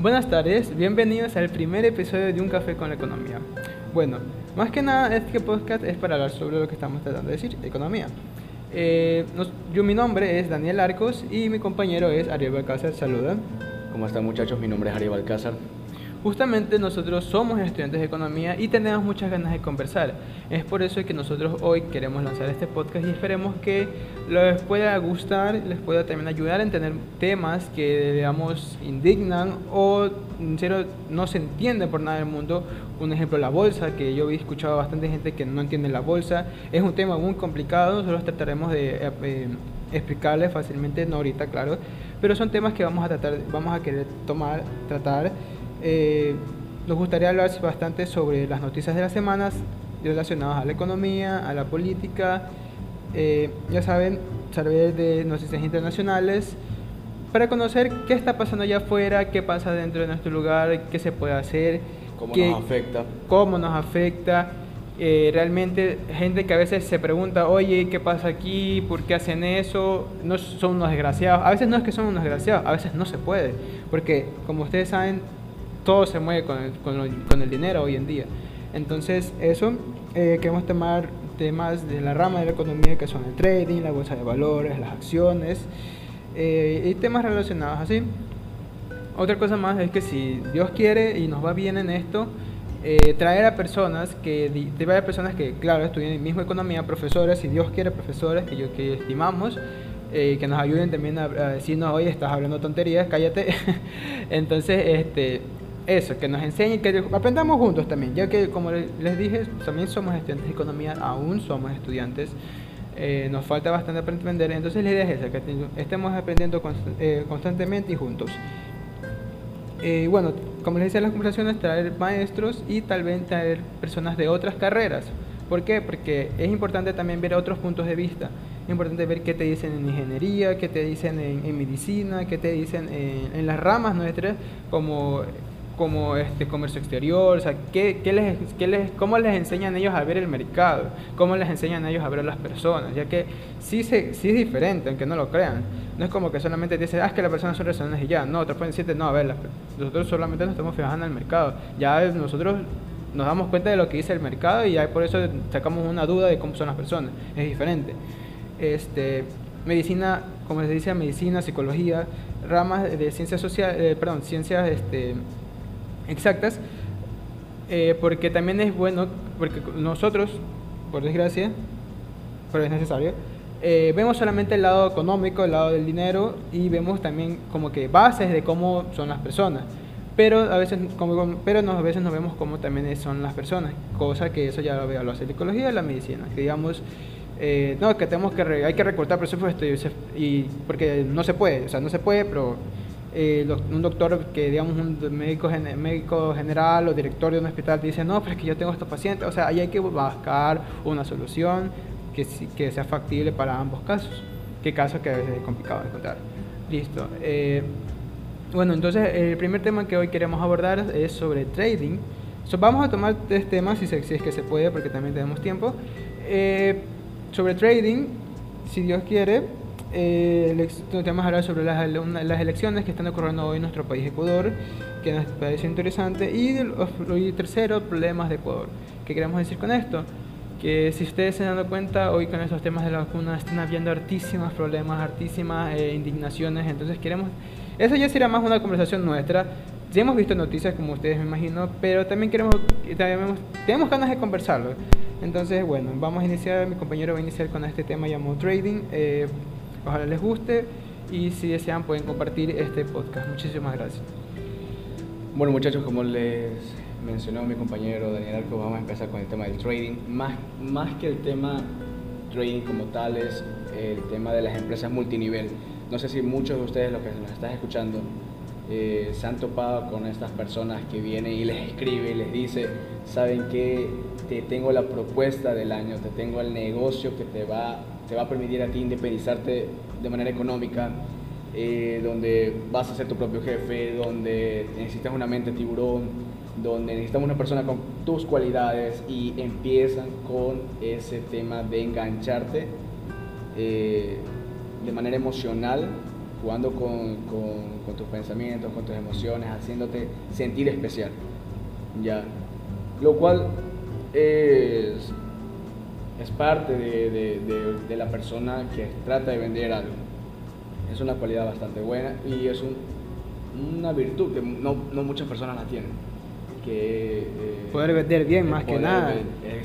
Buenas tardes, bienvenidos al primer episodio de Un Café con la Economía. Bueno, más que nada este podcast es para hablar sobre lo que estamos tratando de decir, economía. Eh, yo mi nombre es Daniel Arcos y mi compañero es Ariel Balcázar. Saluda. ¿Cómo están muchachos? Mi nombre es Ariel Balcázar. Justamente nosotros somos estudiantes de economía y tenemos muchas ganas de conversar. Es por eso que nosotros hoy queremos lanzar este podcast y esperemos que les pueda gustar, les pueda también ayudar a entender temas que, digamos, indignan o, en serio, no se entiende por nada del mundo. Un ejemplo, la bolsa, que yo he escuchado a bastante gente que no entiende la bolsa. Es un tema muy complicado, nosotros trataremos de eh, eh, explicarles fácilmente, no ahorita, claro, pero son temas que vamos a tratar, vamos a querer tomar, tratar eh, nos gustaría hablar bastante sobre las noticias de las semanas relacionadas a la economía, a la política, eh, ya saben, saber de noticias internacionales, para conocer qué está pasando allá afuera, qué pasa dentro de nuestro lugar, qué se puede hacer, cómo nos afecta. Cómo nos afecta. Eh, realmente gente que a veces se pregunta, oye, ¿qué pasa aquí? ¿Por qué hacen eso? No son unos desgraciados. A veces no es que son unos desgraciados, a veces no se puede. Porque, como ustedes saben, todo se mueve con el, con, el dinero hoy en día. Entonces, eso, eh, queremos tomar temas de la rama de la economía que son el trading, la bolsa de valores, las acciones eh, y temas relacionados así. Otra cosa más es que si Dios quiere y nos va bien en esto, eh, traer a personas que, de personas que, claro, estudian en misma economía, profesores, si Dios quiere, profesores que, yo, que estimamos, eh, que nos ayuden también a, a, decirnos, oye, estás hablando tonterías, cállate. Entonces, este, eso, que nos enseñen, que aprendamos juntos también, ya que como les dije, también somos estudiantes de economía, aún somos estudiantes, eh, nos falta bastante aprender, entonces la idea es esa, que estemos aprendiendo eh, constantemente y juntos. Eh, bueno, como les decía en las conversaciones, traer maestros y tal vez traer personas de otras carreras. ¿Por qué? Porque es importante también ver otros puntos de vista. Es importante ver qué te dicen en ingeniería, qué te dicen en, medicina, qué te dicen en, en las ramas nuestras, como como este comercio exterior, o sea, ¿qué, qué les, qué les, ¿cómo les enseñan ellos a ver el mercado? ¿Cómo les enseñan ellos a ver a las personas? Ya que sí, se, sí es diferente, aunque no lo crean. No es como que solamente dicen, ah, es que las personas son razonables y ya. No, otros pueden decirte, no, a ver, nosotros solamente nos estamos fijando en el mercado. Ya nosotros nos damos cuenta de lo que dice el mercado y ya por eso sacamos una duda de cómo son las personas. Es diferente. Este, medicina, como les decía, medicina, psicología, ramas de ciencias sociales, eh, perdón, ciencias este, exactas, eh, porque también es bueno, porque nosotros, por desgracia, pero es necesario, eh, vemos solamente el lado económico, el lado del dinero y vemos también como que bases de cómo son las personas. Pero a veces, como, pero a veces no vemos cómo también son las personas, cosa que eso ya lo, lo hace la psicología y la medicina, que digamos, eh, no, que tenemos que, hay que recortar presupuesto y, y, porque no se puede, o sea, no se puede, pero eh, un doctor que, digamos, un médico, médico general o director de un hospital dice, no, pero es que yo tengo estos pacientes, o sea, ahí hay que buscar una solución que, que sea factible para ambos casos, que caso que a veces es complicado encontrar. Listo. Eh, bueno, entonces el primer tema que hoy queremos abordar es sobre trading. vamos a tomar tres temas, si, si, es que se puede, porque también tenemos tiempo. Eh, sobre trading, si Dios quiere, eh, vamos a hablar sobre las, las, elecciones que están ocurriendo hoy en nuestro país, Ecuador, que nos parece interesante. Y, y tercero, problemas de Ecuador. ¿Qué queremos decir con esto? Que si ustedes se han dado cuenta, hoy con estos temas de la vacuna están habiendo hartísimos problemas, hartísimas eh, indignaciones. Entonces queremos... Eso ya sería más una conversación nuestra. Ya hemos visto noticias, como ustedes me imagino, pero también queremos, también tenemos ganas de conversarlo. Entonces, bueno, vamos a iniciar, mi compañero va a iniciar con este tema llamado trading. Eh, Ojalá les guste y si desean pueden compartir este podcast. Muchísimas gracias. Bueno muchachos, como les mencionó mi compañero Daniel Arco, vamos a empezar con el tema del trading. Más, más que el tema trading como tal es el tema de las empresas multinivel. No sé si muchos de ustedes, los que nos están escuchando, eh, se han topado con estas personas que vienen y les escribe y les dice, saben que te tengo la propuesta del año, te tengo el negocio que te va te va a permitir a ti independizarte de manera económica, eh, donde vas a ser tu propio jefe, donde necesitas una mente tiburón, donde necesitamos una persona con tus cualidades y empiezan con ese tema de engancharte eh, de manera emocional jugando con, con, tus pensamientos, con tus emociones, haciéndote sentir especial. ¿ya? Lo cual es, es parte de, de, de, la persona que trata de vender algo. Es una cualidad bastante buena y es un, una virtud que no, no muchas personas la tienen. Que, eh, poder vender bien más que nada.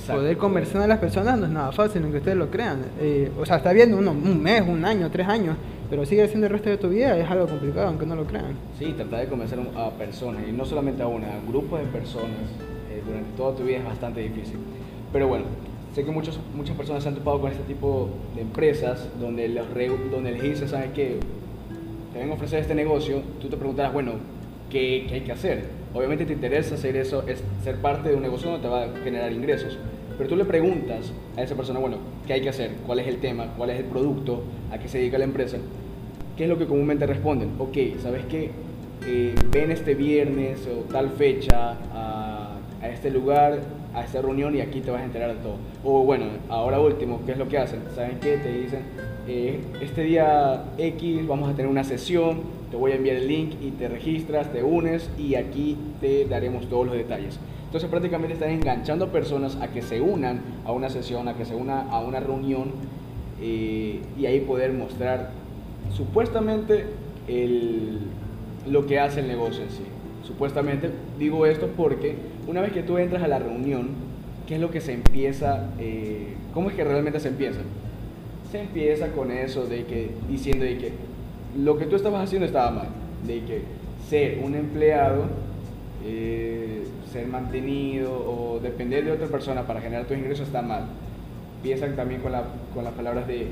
poder conversar a las personas no es nada fácil, aunque ustedes lo crean. Eh, o sea, está bien uno, un mes, un año, tres años, pero sigue siendo el resto de tu vida, es algo complicado, aunque no lo crean. Sí, tratar de convencer a personas, y no solamente a una, a grupos de personas eh, durante toda tu vida es bastante difícil. Pero bueno, sé que muchos, muchas personas se han topado con este tipo de empresas donde, los donde les dicen, ¿sabes qué? Te ven a ofrecer este negocio, tú te preguntarás, bueno, ¿qué, ¿qué, hay que hacer? Obviamente te interesa hacer eso, es ser parte de un negocio donde te va a generar ingresos. Pero tú le preguntas a esa persona, bueno, ¿qué hay que hacer? ¿Cuál es el tema? ¿Cuál es el producto? ¿A qué se dedica la empresa? ¿Qué es lo que comúnmente responden? Ok, ¿sabes qué? Eh, ven este viernes o tal fecha a, a, este lugar, a esta reunión y aquí te vas a enterar de todo. O bueno, ahora último, ¿qué es lo que hacen? ¿Saben qué? Te dicen, eh, este día X vamos a tener una sesión, te voy a enviar el link y te registras, te unes y aquí te daremos todos los detalles. Entonces prácticamente están enganchando personas a que se unan a una sesión, a que se unan a una reunión eh, y ahí poder mostrar supuestamente lo que hace el negocio en sí. Supuestamente digo esto porque una vez que tú entras a la reunión, ¿qué es lo que se empieza? Eh, ¿Cómo es que realmente se empieza? Se empieza con eso de que diciendo de que lo que tú estabas haciendo estaba mal, de que ser un empleado eh, ser mantenido o depender de otra persona para generar tus ingresos está mal. Piensan también con, la, con las palabras de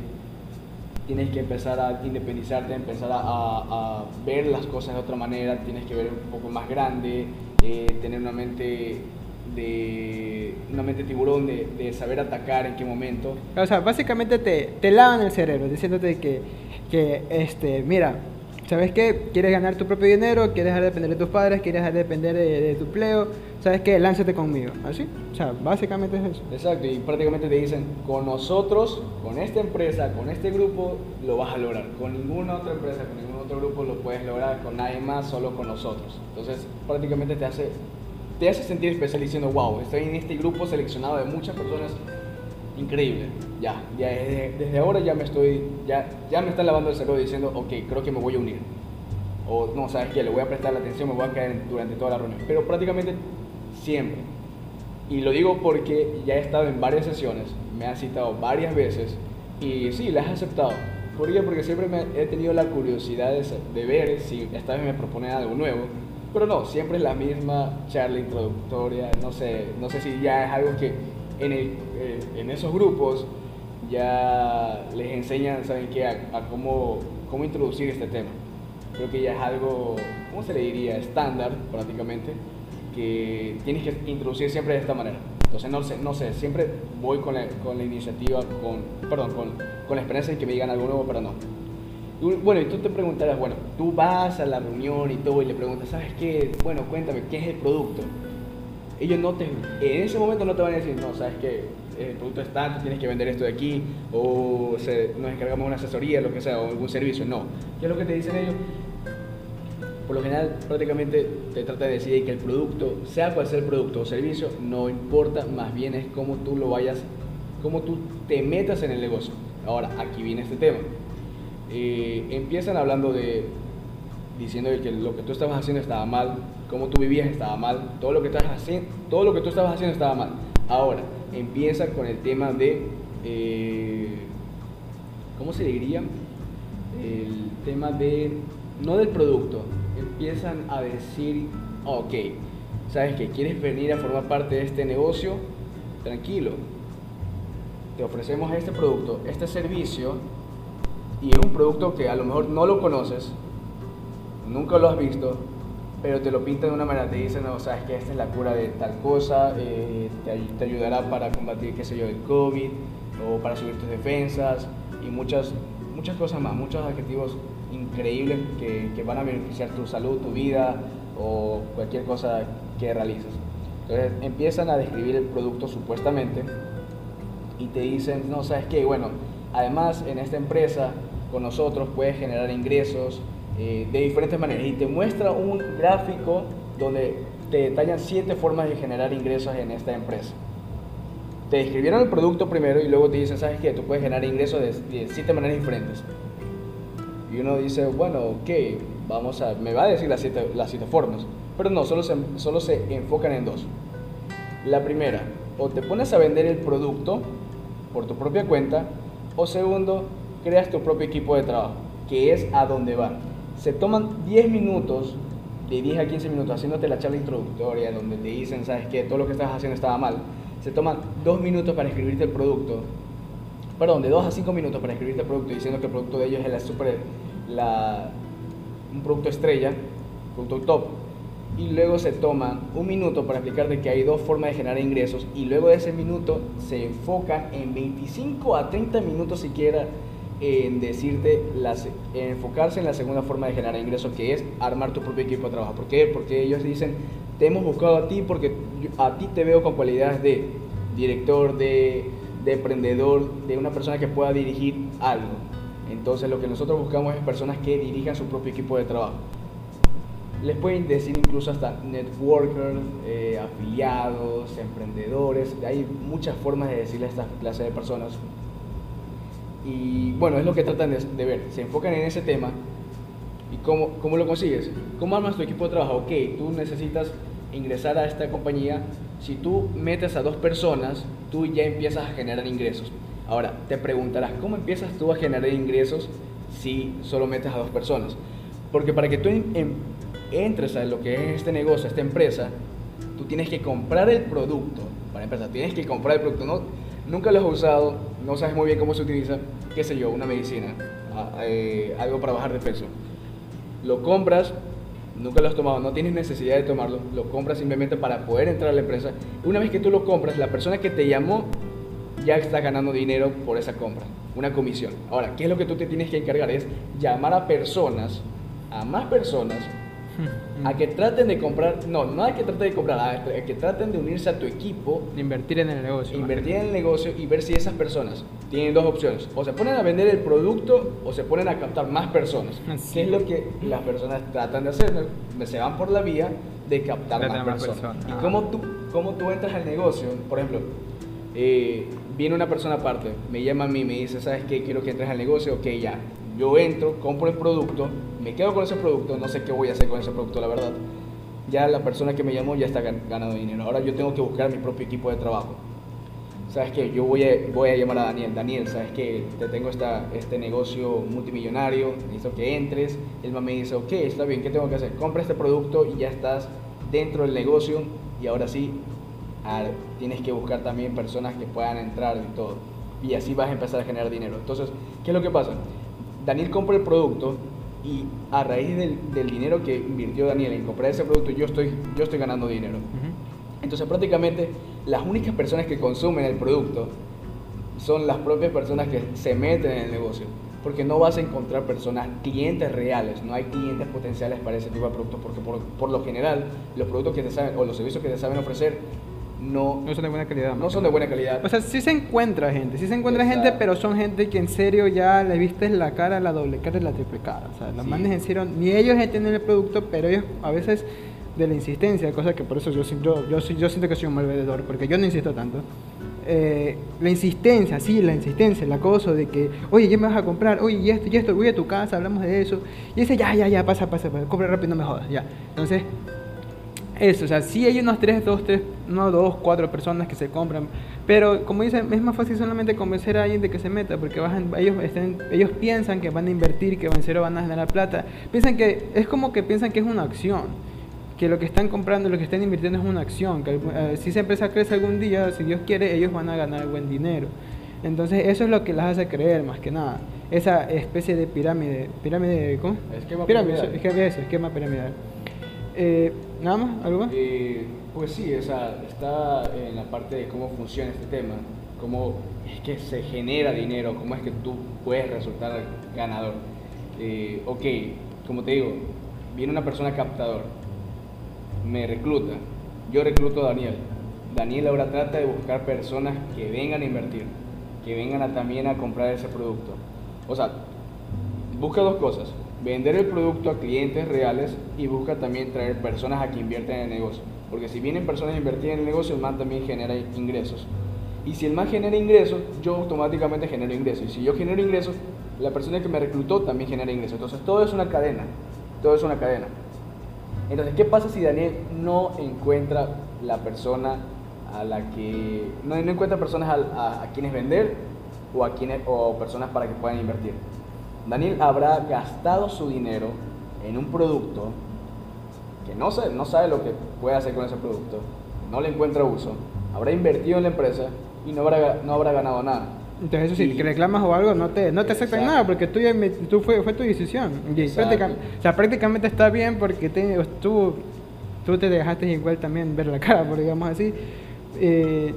tienes que empezar a independizarte, empezar a, ver las cosas de otra manera, tienes que ver un poco más grande, eh, tener una mente de una mente tiburón de, de, saber atacar en qué momento. O sea, básicamente te, te lavan el cerebro diciéndote que, que este, mira, ¿Sabes qué? ¿Quieres ganar tu propio dinero? ¿Quieres dejar de depender de tus padres? ¿Quieres dejar de depender de, tu empleo? ¿Sabes qué? Lánzate conmigo. ¿Así? O sea, básicamente es eso. Exacto, y prácticamente te dicen, con nosotros, con esta empresa, con este grupo, lo vas a lograr. Con ninguna otra empresa, con ningún otro grupo lo puedes lograr, con nadie más, solo con nosotros. Entonces, prácticamente te hace, te hace sentir especial diciendo, wow, estoy en este grupo seleccionado de muchas personas increíble. Ya, ya desde, ahora ya me estoy, ya, ya me están lavando el cerebro diciendo, ok, creo que me voy a unir. O no, sabes qué, le voy a prestar la atención, me voy a caer durante toda la reunión. Pero prácticamente siempre. Y lo digo porque ya he estado en varias sesiones, me han citado varias veces y sí, las he aceptado. ¿Por qué? Porque siempre me he tenido la curiosidad de, ver si esta vez me proponen algo nuevo. Pero no, siempre es la misma charla introductoria, no sé, no sé si ya es algo que en, eh, en esos grupos ya les enseñan, ¿saben qué?, a, cómo, cómo introducir este tema. Creo que ya es algo, ¿cómo se le diría?, estándar prácticamente, que tienes que introducir siempre de esta manera. Entonces, no sé, no sé siempre voy con la, con la iniciativa, con, perdón, con, con la esperanza de que me digan algo nuevo, pero no. bueno, y tú te preguntarás, bueno, tú vas a la reunión y todo y le preguntas, ¿sabes qué? Bueno, cuéntame, ¿qué es el producto? ellos no te, en ese momento no te van a decir, no, sabes que el producto es tanto, tienes que vender esto de aquí, o nos encargamos una asesoría, lo que sea, o algún servicio. No. ¿Qué es lo que te dicen ellos? Por lo general, prácticamente te trata de decir que el producto, sea cual sea el producto o servicio, no importa, más bien es cómo tú lo vayas, cómo tú te metas en el negocio. Ahora, aquí viene este tema. Eh, empiezan hablando de, diciendo que lo que tú estabas haciendo estaba mal, cómo tú vivías estaba mal, todo lo que, estás haciendo, todo lo que tú estabas haciendo estaba mal. Ahora, empieza con el tema de, eh, ¿cómo se diría? El tema de, no del producto, empiezan a decir, ok, ¿sabes que ¿Quieres venir a formar parte de este negocio? Tranquilo, te ofrecemos este producto, este servicio, y es un producto que a lo mejor no lo conoces, nunca lo has visto, pero te lo pintan de una manera, te dicen, no, sabes que esta es la cura de tal cosa, eh, te, ayudará para combatir, qué sé yo, el COVID, o para subir tus defensas, y muchas, muchas cosas más, muchos adjetivos increíbles que, que van a beneficiar tu salud, tu vida, o cualquier cosa que realices. Entonces empiezan a describir el producto supuestamente, y te dicen, no, sabes qué, bueno, además en esta empresa con nosotros puedes generar ingresos eh, de diferentes maneras y te muestra un gráfico donde te detallan siete formas de generar ingresos en esta empresa. Te describieron el producto primero y luego te dicen, ¿sabes qué? Tú puedes generar ingresos de, siete maneras diferentes. Y uno dice, bueno, ok, vamos a, me va a decir las siete, las siete formas. Pero no, solo se, solo se enfocan en dos. La primera, o te pones a vender el producto por tu propia cuenta, o segundo, creas tu propio equipo de trabajo, que es a donde van. Se toman 10 minutos, de 10 a 15 minutos, haciéndote la charla introductoria, donde te dicen, sabes que todo lo que estás haciendo estaba mal. Se toman 2 minutos para escribirte el producto, perdón, de 2 a 5 minutos para escribirte el producto, diciendo que el producto de ellos es la super, la, un producto estrella, producto top y luego se toman un minuto para explicarte que hay dos formas de generar ingresos y luego de ese minuto se enfocan en 25 a 30 minutos siquiera en decirte, las, en enfocarse en la segunda forma de generar ingresos que es armar tu propio equipo de trabajo. ¿Por qué? Porque ellos dicen, te hemos buscado a ti porque a ti te veo con cualidades de director, de, de emprendedor, de una persona que pueda dirigir algo. Entonces lo que nosotros buscamos es personas que dirijan su propio equipo de trabajo les pueden decir incluso hasta networkers, eh, afiliados, emprendedores, hay muchas formas de decirle a esta clase de personas. Y bueno, es lo que tratan de, ver, se enfocan en ese tema y cómo, cómo lo consigues. ¿Cómo armas tu equipo de trabajo? Ok, tú necesitas ingresar a esta compañía, si tú metes a dos personas, tú ya empiezas a generar ingresos. Ahora, te preguntarás, ¿cómo empiezas tú a generar ingresos si solo metes a dos personas? Porque para que tú entres a lo que es este negocio, esta empresa, tú tienes que comprar el producto. Para empezar, tienes que comprar el producto. No, nunca lo has usado, no sabes muy bien cómo se utiliza, qué sé yo, una medicina, eh, algo para bajar de peso. Lo compras, nunca lo has tomado, no tienes necesidad de tomarlo, lo compras simplemente para poder entrar a la empresa. Una vez que tú lo compras, la persona que te llamó ya está ganando dinero por esa compra, una comisión. Ahora, ¿qué es lo que tú te tienes que encargar? Es llamar a personas, a más personas, a que traten de comprar, no, no hay que traten de comprar, a que traten de unirse a tu equipo. Invertir en el negocio. Invertir en el negocio y ver si esas personas tienen dos opciones. O se ponen a vender el producto o se ponen a captar más personas. ¿Qué es lo que las personas tratan de hacer? Se van por la vía de captar más, personas. ¿Y cómo tú, cómo tú entras al negocio? Por ejemplo, eh, viene una persona aparte, me llama a mí, me dice, ¿sabes qué? Quiero que entres al negocio. Ok, ya yo entro, compro el producto, me quedo con ese producto, no sé qué voy a hacer con ese producto, la verdad. Ya la persona que me llamó ya está ganando dinero. Ahora yo tengo que buscar mi propio equipo de trabajo. ¿Sabes qué? Yo voy a, voy a llamar a Daniel. Daniel, ¿sabes qué? Te tengo esta, este negocio multimillonario, necesito que entres. Él me dice, ok, está bien, ¿qué tengo que hacer? Compra este producto y ya estás dentro del negocio y ahora sí, tienes que buscar también personas que puedan entrar y todo. Y así vas a empezar a generar dinero. Entonces, ¿qué es lo que pasa? Daniel compra el producto y a raíz del, dinero que invirtió Daniel en comprar ese producto, yo estoy, yo estoy ganando dinero. Entonces prácticamente las únicas personas que consumen el producto son las propias personas que se meten en el negocio. Porque no vas a encontrar personas, clientes reales, no hay clientes potenciales para ese tipo de productos, porque por, por lo general los productos que te saben, o los servicios que te saben ofrecer no, no son de buena calidad. No son de buena calidad. O sea, sí se encuentra gente, sí se encuentra gente, pero son gente que en serio ya le viste la cara, la doble cara y la triple cara. O sea, los manes en serio, ni ellos entienden el producto, pero ellos a veces de la insistencia, cosa que por eso yo, yo, yo, yo siento que soy un mal vendedor, porque yo no insisto tanto. Eh, la insistencia, sí, la insistencia, el acoso de que, oye, ¿ya me vas a comprar? Oye, y esto, y esto, voy a tu casa, hablamos de eso. Y dice, ya, ya, ya, pasa, pasa, pasa, compra rápido, no me jodas, ya. Entonces, eso, o sea, sí hay unos 3, 2, 3, no 2, 4 personas que se compran, pero como dicen, es más fácil solamente convencer a alguien de que se meta, porque ellos, estén, ellos piensan que van a invertir, que en serio van a generar plata, piensan que, es como que piensan que es una acción, que lo que están comprando, lo que están invirtiendo es una acción, que eh, si esa empresa crece algún día, si Dios quiere, ellos van a ganar buen dinero. Entonces eso es lo que las hace creer más que nada. Esa especie de pirámide, pirámide, ¿cómo? Esquema pirámide, piramidal. esquema piramidal. Eh, ¿Nada más? ¿Algo más? Eh, pues sí, o sea, está en la parte de cómo funciona este tema, cómo es que se genera dinero, cómo es que tú puedes resultar ganador. Eh, ok, como te digo, viene una persona captador, me recluta, yo recluto a Daniel. Daniel ahora trata de buscar personas que vengan a invertir, que vengan a, también a comprar ese producto. O sea, busca dos cosas. Vender el producto a clientes reales y busca también traer personas a que inviertan en el negocio. Porque si vienen personas a invertir en el negocio, el man también genera ingresos. Y si el man genera ingresos, yo automáticamente genero ingresos. Y si yo genero ingresos, la persona que me reclutó también genera ingresos. Entonces todo es una cadena. Todo es una cadena. Entonces, ¿qué pasa si Daniel no encuentra la persona a la que... no, encuentra personas a, a, quienes vender o, a quienes, o personas para que puedan invertir? Daniel habrá gastado su dinero en un producto que no sabe, no sabe lo que puede hacer con ese producto, no le encuentra uso, habrá invertido en la empresa y no habrá, no habrá ganado nada. Entonces, eso si reclamas o algo, no te, no te aceptan nada porque tú, ya, tú fue, fue tu decisión. Y prácticamente, o sea, prácticamente está bien porque te, tú, tú te dejaste igual también ver la cara, por digamos así. Eh,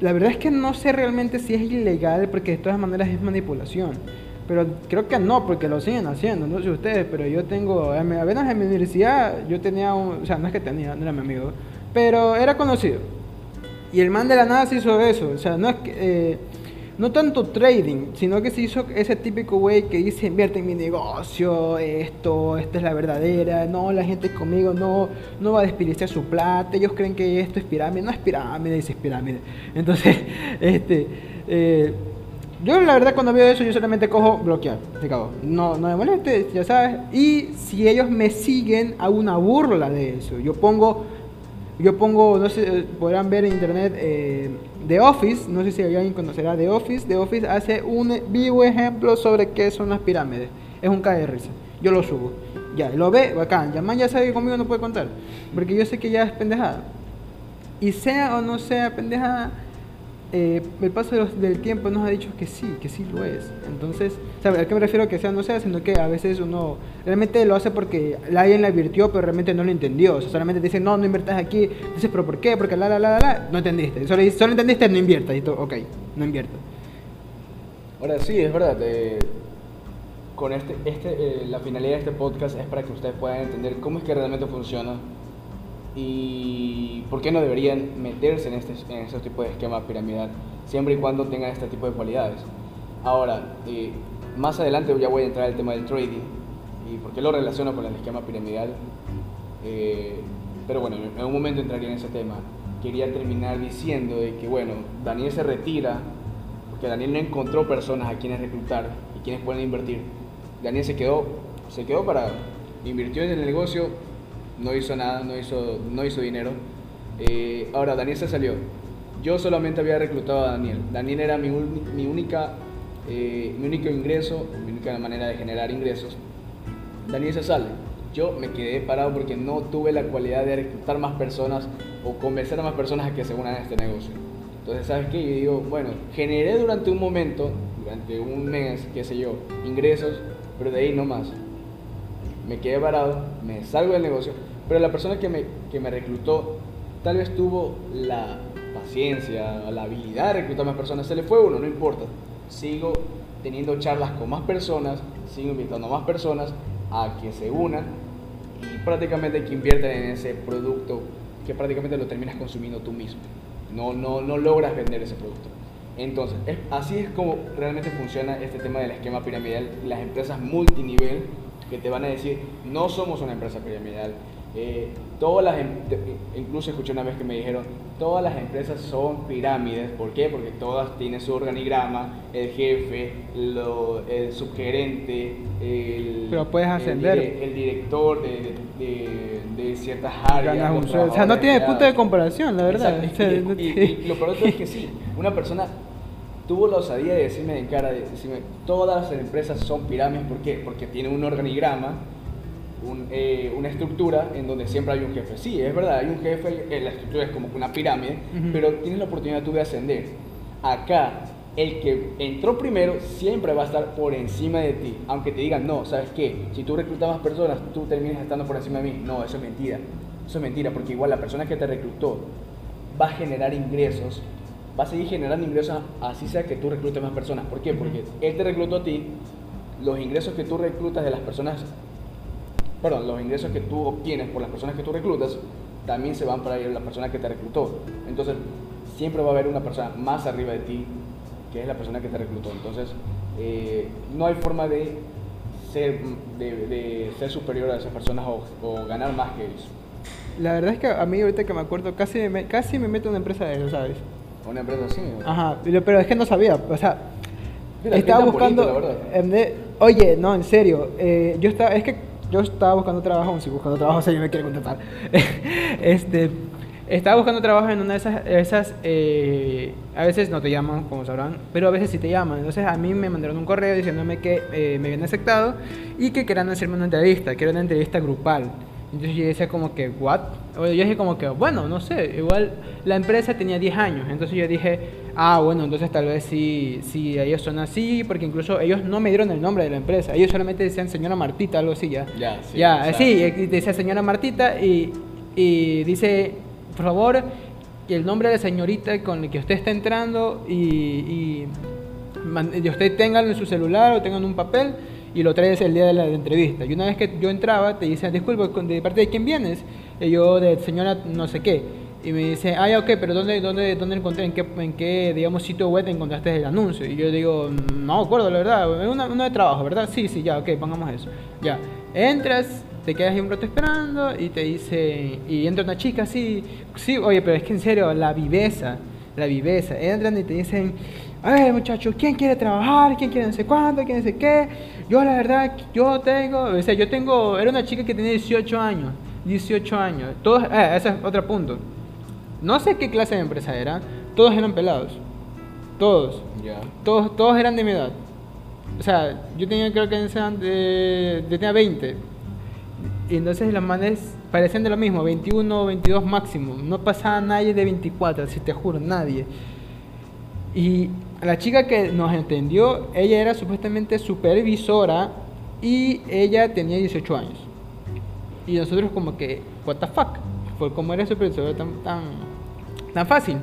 la verdad es que no sé realmente si es ilegal porque de todas maneras es manipulación. Pero creo que no, porque lo siguen haciendo, no sé ustedes, pero yo tengo, apenas en mi universidad, yo tenía un, o sea, no es que tenía, no era mi amigo, pero era conocido. Y el man de la nada se hizo eso, o sea, no es que... Eh, no tanto trading, sino que se hizo ese típico güey que dice invierte en mi negocio, esto, esta es la verdadera, no, la gente conmigo no, no va a desperdiciar su plata, ellos creen que esto es pirámide, no es pirámide, es pirámide. Entonces, este, eh, yo la verdad cuando veo eso yo solamente cojo bloquear, se cago. No, no me moleste, ya sabes. Y si ellos me siguen, hago una burla de eso. Yo pongo, yo pongo, no sé, podrán ver en internet... Eh, The Office, no sé si alguien conocerá The Office, The Office hace un vivo ejemplo sobre qué son las pirámides. Es un KR. Yo lo subo. Ya, lo ve, bacán. Ya man ya sabe que conmigo no puede contar. Porque yo sé que ya es pendejada. Y sea o no sea pendejada, eh, el paso del tiempo nos ha dicho que sí, que sí lo es. Entonces, ¿sabes a qué me refiero que sea no sea? Sino que a veces uno realmente lo hace porque alguien la advirtió, pero realmente no lo entendió. O sea, solamente dice, no, no inviertas aquí. Dices, pero ¿por qué? Porque la, la, la, la, no entendiste. Solo, solo entendiste, no inviertas. Y tú, ok, no invierto. Ahora sí, es verdad. Eh, con este, este eh, la finalidad de este podcast es para que ustedes puedan entender cómo es que realmente funciona y por qué no deberían meterse en, este, en este tipo de esquema piramidal, siempre y cuando tengan este tipo de cualidades. Ahora, eh, más adelante ya voy a entrar al tema del trading y por qué lo relaciono con el esquema piramidal, eh, pero bueno, en un momento entraría en ese tema. Quería terminar diciendo de que, bueno, Daniel se retira porque Daniel no encontró personas a quienes reclutar y quienes pueden invertir. Daniel se quedó, se quedó para, invirtió en el negocio, no hizo nada, no hizo, no hizo dinero. Eh, ahora, Daniel se salió. Yo solamente había reclutado a Daniel. Daniel era mi, mi única, eh, mi único ingreso, mi única manera de generar ingresos. Daniel se sale. Yo me quedé parado porque no tuve la cualidad de reclutar más personas o convencer a más personas a que se unan a este negocio. Entonces, ¿sabes qué? Yo digo, bueno, generé durante un momento, durante un mes, qué sé yo, ingresos, pero de ahí no más me quedé parado, me salgo del negocio, pero la persona que me, que me reclutó tal vez tuvo la paciencia, la habilidad de reclutar más personas, se le fue uno, no importa. Sigo teniendo charlas con más personas, sigo invitando a más personas a que se unan y prácticamente que inviertan en ese producto que prácticamente lo terminas consumiendo tú mismo. No, no, no logras vender ese producto. Entonces, así es como realmente funciona este tema del esquema piramidal las empresas multinivel que te van a decir, no somos una empresa piramidal. Eh, todas las, em-, incluso escuché una vez que me dijeron, todas las empresas son pirámides. ¿Por qué? Porque todas tienen su organigrama, el jefe, el subgerente, el, Pero puedes ascender. el, director de, de, ciertas áreas. o sea, no tiene punto de comparación, la verdad. y, lo peor es que sí, una persona tuvo la osadía de decirme en cara, de decirme, todas las empresas son pirámides, ¿por qué? Porque tienen un organigrama, eh, una estructura en donde siempre hay un jefe. Sí, es verdad, hay un jefe, eh, la estructura es como una pirámide, pero tienes la oportunidad tú de ascender. Acá, el que entró primero siempre va a estar por encima de ti, aunque te digan, no, ¿sabes qué? Si tú reclutas más personas, tú terminas estando por encima de mí. No, eso es mentira. Eso es mentira, porque igual la persona que te reclutó va a generar ingresos va a seguir generando ingresos así sea que tú reclutes más personas. ¿Por qué? Porque él te reclutó a ti, los ingresos que tú reclutas de las personas, perdón, los ingresos que tú obtienes por las personas que tú reclutas, también se van para ir a la persona que te reclutó. Entonces, siempre va a haber una persona más arriba de ti que es la persona que te reclutó. Entonces, eh, no hay forma de ser, de, de ser superior a esas personas o, o ganar más que ellos? La verdad es que a mí ahorita que me acuerdo, casi me, casi me meto en una empresa de eso, ¿sabes? Una empresa así. ¿no? Ajá, pero es que no sabía, o sea, Mira, estaba buscando... bonito, de- oye, no, en serio, eh, yo estaba, es que yo estaba buscando trabajo, aún sigo buscando trabajo, o sea, yo me quiero contratar. este, estaba buscando trabajo en una de esas, esas eh, a veces no te llaman, como sabrán, pero a veces sí te llaman. Entonces a mí me mandaron un correo diciéndome que eh, me habían aceptado y que querían hacerme una entrevista, que era una entrevista grupal. Entonces yo decía como que, ¿what? O yo dije como que, bueno, no sé, igual la empresa tenía 10 años, entonces yo dije, ah, bueno, entonces tal vez sí, sí, ellos son así, porque incluso ellos no me dieron el nombre de la empresa, ellos solamente decían señora Martita, algo así ya. Ya, sí, Ya, o sea- sí, y decía señora Martita y, y dice, por favor, el nombre de la señorita con la que usted está entrando y, y, y usted téngalo en su celular o tenga en un papel y lo traes el día de la entrevista. Y una vez que yo entraba, te dicen, disculpe, ¿con- ¿de parte de quién vienes? Y yo, de señora no sé qué. Y me dice, ah, ya, ok, pero ¿dónde, dónde, dónde encontré? ¿En qué, en qué, digamos, sitio web encontraste el anuncio? Y yo digo, no acuerdo, la verdad. Es una, una de trabajo, ¿verdad? Sí, sí, ya, ok, pongamos eso. Ya. Entras, te quedas ahí un rato esperando y te dice, y entra una chica así, sí, oye, pero es que en serio, la viveza, la viveza. Entran y te dicen, a ver, muchachos, ¿quién quiere trabajar? ¿Quién quiere no sé cuánto? ¿Quién no sé qué? Yo, la verdad, yo tengo, o sea, yo tengo, era una chica que tenía 18 años, 18 años. Todos, eh, ese es otro punto. No sé qué clase de empresa era, todos eran pelados. Todos. Ya. Todos, todos eran de mi edad. O sea, yo tenía, creo que en ese an- de- yo tenía 20. Y entonces los manes parecían de lo mismo, 21, 22 máximo. No pasaba nadie de 24, si te juro, nadie. Y la chica que nos entendió, ella era supuestamente supervisora y ella tenía 18 años. Y nosotros como que, what the fuck, por cómo era supervisora tan, tan, tan fácil.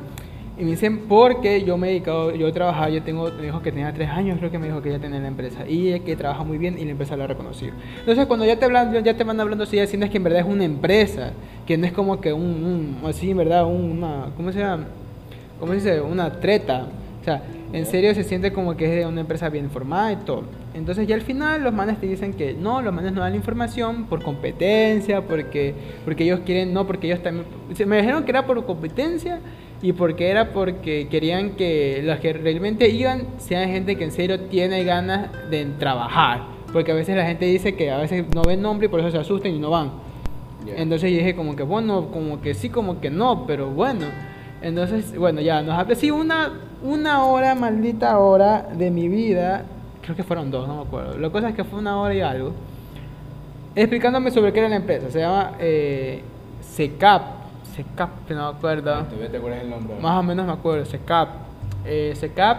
Y me dicen, porque yo me he dedicado, yo he trabajado, yo tengo, me dijo que tenía 3 años, creo que me dijo que ya tenía la empresa. Y que trabaja muy bien y la empresa lo ha reconocido. Entonces cuando ya te, hablan, ya te van hablando así, ya sientes que en verdad es una empresa, que no es como que un, un así, en verdad, una, ¿cómo se llama? ¿cómo se dice? Una treta. O sea, en serio se siente como que es de una empresa bien formada y todo. Entonces ya al final los manes te dicen que no, los manes no dan la información por competencia, porque, porque ellos quieren, no, porque ellos también... se- Me dijeron que era por competencia y porque era porque querían que los que realmente iban sean gente que en serio tiene ganas de trabajar. Porque a veces la gente dice que a veces no ven nombre y por eso se asustan y no van. Ya. Entonces yo dije como que bueno, como que sí, como que no, pero bueno. Entonces, bueno, ya nos hablé, sí, una, una hora, maldita hora de mi vida, creo que fueron dos, no me acuerdo. La cosa es que fue una hora y algo, explicándome sobre qué era la empresa. Se llama eh, SECAP, SECAP, que no me acuerdo. Todavía te acuerdas el nombre. Más o menos me acuerdo, SECAP. Eh, SECAP,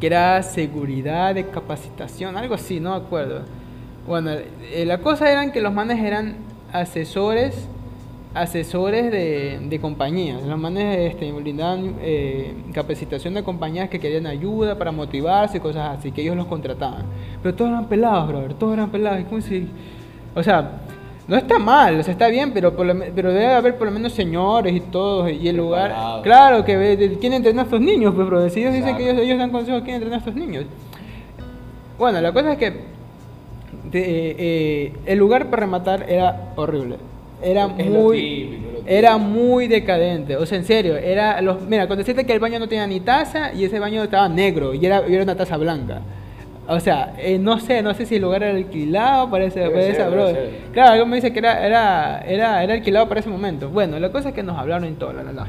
que era seguridad de capacitación, algo así, no me acuerdo. Bueno, eh, la cosa eran que los manes eran asesores asesores de, de compañías. Los manes este, brindaban eh, capacitación de compañías que querían ayuda para motivarse y cosas así, que ellos los contrataban. Pero todos eran pelados, brother, todos eran pelados. Es como si- O sea, no está mal, o sea, está bien, pero, por lo pero debe haber por lo menos señores y todos. Y el lugar. Claro, que ve- de- quién entrena a estos niños, pues, brother. Si ellos dicen que ellos, ellos dan consejos, ¿quién entrena a estos niños? Bueno, la cosa es que de- eh, el lugar para rematar era horrible. Era Es muy, típico, era muy decadente. O sea, en serio, era los, mira, con decirte que el baño no tenía ni taza y ese baño estaba negro y era, y era una taza blanca. O sea, eh, no sé, no sé si el lugar era alquilado para, ese, para ser, esa ser. Claro, algo me dice que era, era, era, era alquilado para ese momento. Bueno, la cosa es que nos hablaron y todo, la, la, la.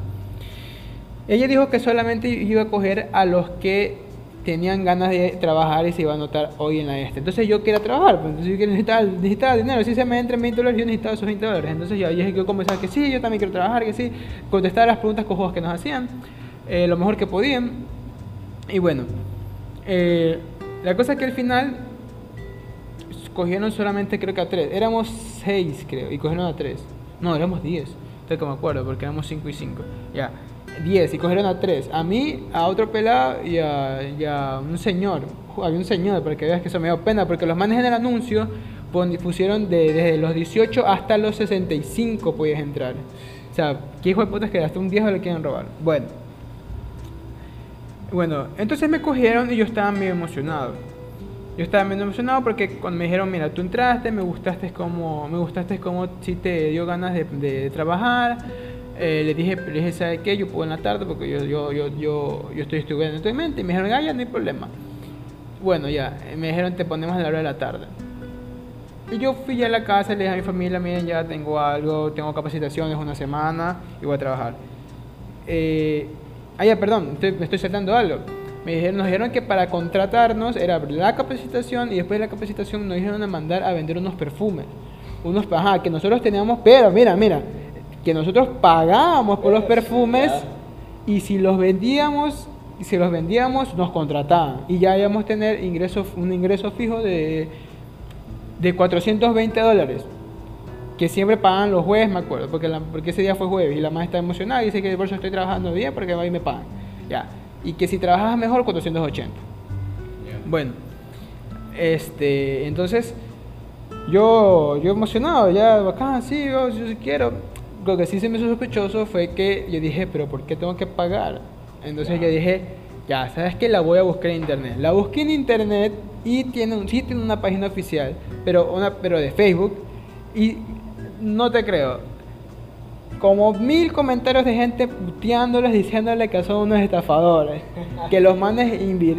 Ella dijo que solamente iba a coger a los que tenían ganas de trabajar y se iba a anotar hoy en la este. Entonces yo quería trabajar, pues, entonces yo necesitaba, necesitaba dinero. Si se me entran 20 dólares, yo necesitaba esos 20 dólares. Entonces yo dije que yo comenzaba que sí, yo también quiero trabajar, que sí. Contestar las preguntas cojudas que nos hacían, eh, lo mejor que podían. Y bueno, eh, la cosa es que al final cogieron solamente creo que a tres. Éramos seis, creo, y cogieron a tres. No, éramos diez. Estoy que me acuerdo, porque éramos cinco y cinco. Ya, diez, y cogieron a tres. A mí, a otro pelado y a, un señor. Había un señor, para que veas que eso me dio pena, porque los manes en el anuncio pusieron de, desde los 18 hasta los 65 podías entrar. O sea, ¿qué hijo de puta es que hasta un viejo le quieren robar? Bueno. Bueno, entonces me cogieron y yo estaba medio emocionado. Yo estaba muy emocionado porque cuando me dijeron, mira, tú entraste, me gustaste como, me gustaste como si te dio ganas de trabajar. Eh, le dije, le dije, ¿sabe qué? Yo puedo en la tarde porque yo, yo, yo, yo, yo estoy estudiando actualmente. Y me dijeron, ah, ya no hay problema. Bueno, ya, me dijeron, te ponemos a la hora de la tarde. Y yo fui ya a la casa, le dije a mi familia, miren, ya tengo algo, tengo capacitaciones una semana y voy a trabajar. Eh, ah, ya, perdón, me estoy saltando algo. Me dijeron, nos dijeron que para contratarnos era la capacitación y después de la capacitación nos dijeron a mandar a vender unos perfumes. Unos, ajá, que nosotros teníamos, pero mira, mira, que nosotros pagábamos por los perfumes y si los vendíamos, si los vendíamos nos contrataban y ya íbamos a tener ingreso, un ingreso fijo de, de 420 dólares que siempre pagan los jueves, me acuerdo, porque, porque ese día fue jueves y la madre está emocionada y dice que por eso estoy trabajando bien porque ahí me pagan. Ya y que si trabajas mejor 480. Bueno, este, entonces yo, yo emocionado, ya bacán, sí, yo, yo quiero. Lo que sí se me hizo sospechoso fue que yo dije, pero ¿por qué tengo que pagar? Entonces yo dije, ya, ¿sabes qué? La voy a buscar en internet. La busqué en internet y tiene un, sí tiene una página oficial, pero, una, pero de Facebook. Y no te creo, como mil comentarios de gente puteándoles, diciéndole que son unos estafadores. que los manes,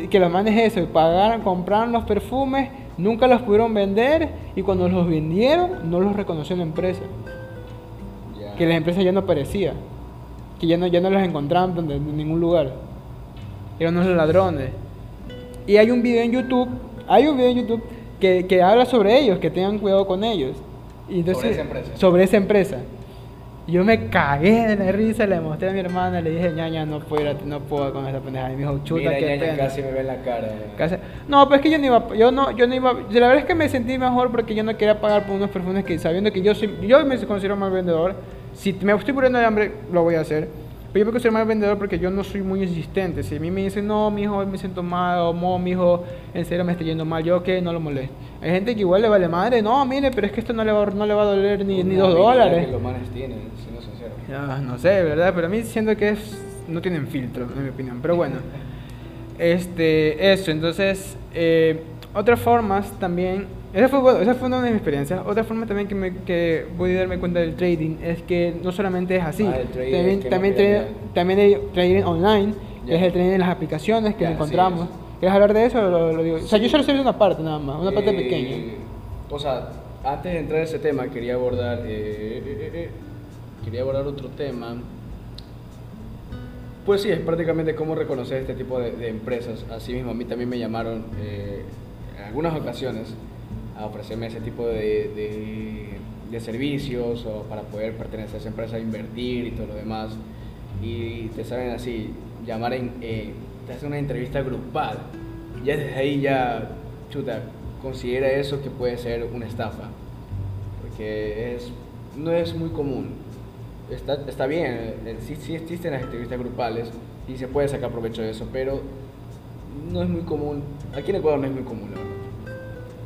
que los manes eso, pagaron, compraron los perfumes, nunca los pudieron vender y cuando los vendieron no los reconoció la empresa. Que la empresa ya no aparecía. Que ya no, ya no los encontraban en ningún lugar. Eran unos ladrones. Y hay un video en YouTube, hay un video en YouTube que, que habla sobre ellos, que tengan cuidado con ellos. Y entonces, sobre esa empresa. Sobre esa empresa. Yo me cagué de la risa, le mostré a mi hermana, le dije, ñaña, no puedo, no puedo con esa pendeja. Y me dijo, chuta, Mira, ñaña, casi me ve en la cara. No, pues es que yo no iba, yo no, yo no iba, la verdad es que me sentí mejor porque yo no quería pagar por unos perfumes que sabiendo que yo soy, yo me considero mal vendedor. Si me estoy muriendo de hambre, lo voy a hacer. Pero yo me considero mal vendedor porque yo no soy muy insistente. Si a mí me dicen, no, mi hijo, me siento mal, o no, mi hijo, en serio me está yendo mal, yo que no lo molesto. Hay gente que igual le vale madre, no, mire, pero es que esto no le va, no le va a doler ni, ni dos dólares. Que los manes tienen, siendo sincero. Ya, no sé, ¿verdad? Pero a mí siento que es, no tienen filtro, en mi opinión. Pero bueno, este, eso, entonces, eh, otras formas también, esa fue, bueno, esa fue una de mis experiencias. Otra forma también que, me, que voy a darme cuenta del trading es que no solamente es así, ah, también, también, también, hay trading online, es el trading en las aplicaciones que encontramos. ¿Quieres hablar de eso o lo, digo? O sea, yo solo sé de una parte nada más, una parte pequeña. Eh, o sea, antes de entrar en ese tema, quería abordar, eh, eh, quería abordar otro tema. Pues sí, es prácticamente cómo reconocer este tipo de, empresas. Así mismo, a mí también me llamaron en algunas ocasiones a ofrecerme ese tipo de, de, servicios o para poder pertenecer a esa empresa, invertir y todo lo demás. Y te saben así, llamar en te hace una entrevista grupal, ya desde ahí ya, chuta, considera eso que puede ser una estafa, porque es, no es muy común. Está, está bien, eh, sí, sí existen las entrevistas grupales y se puede sacar provecho de eso, pero no es muy común. Aquí en Ecuador no es muy común.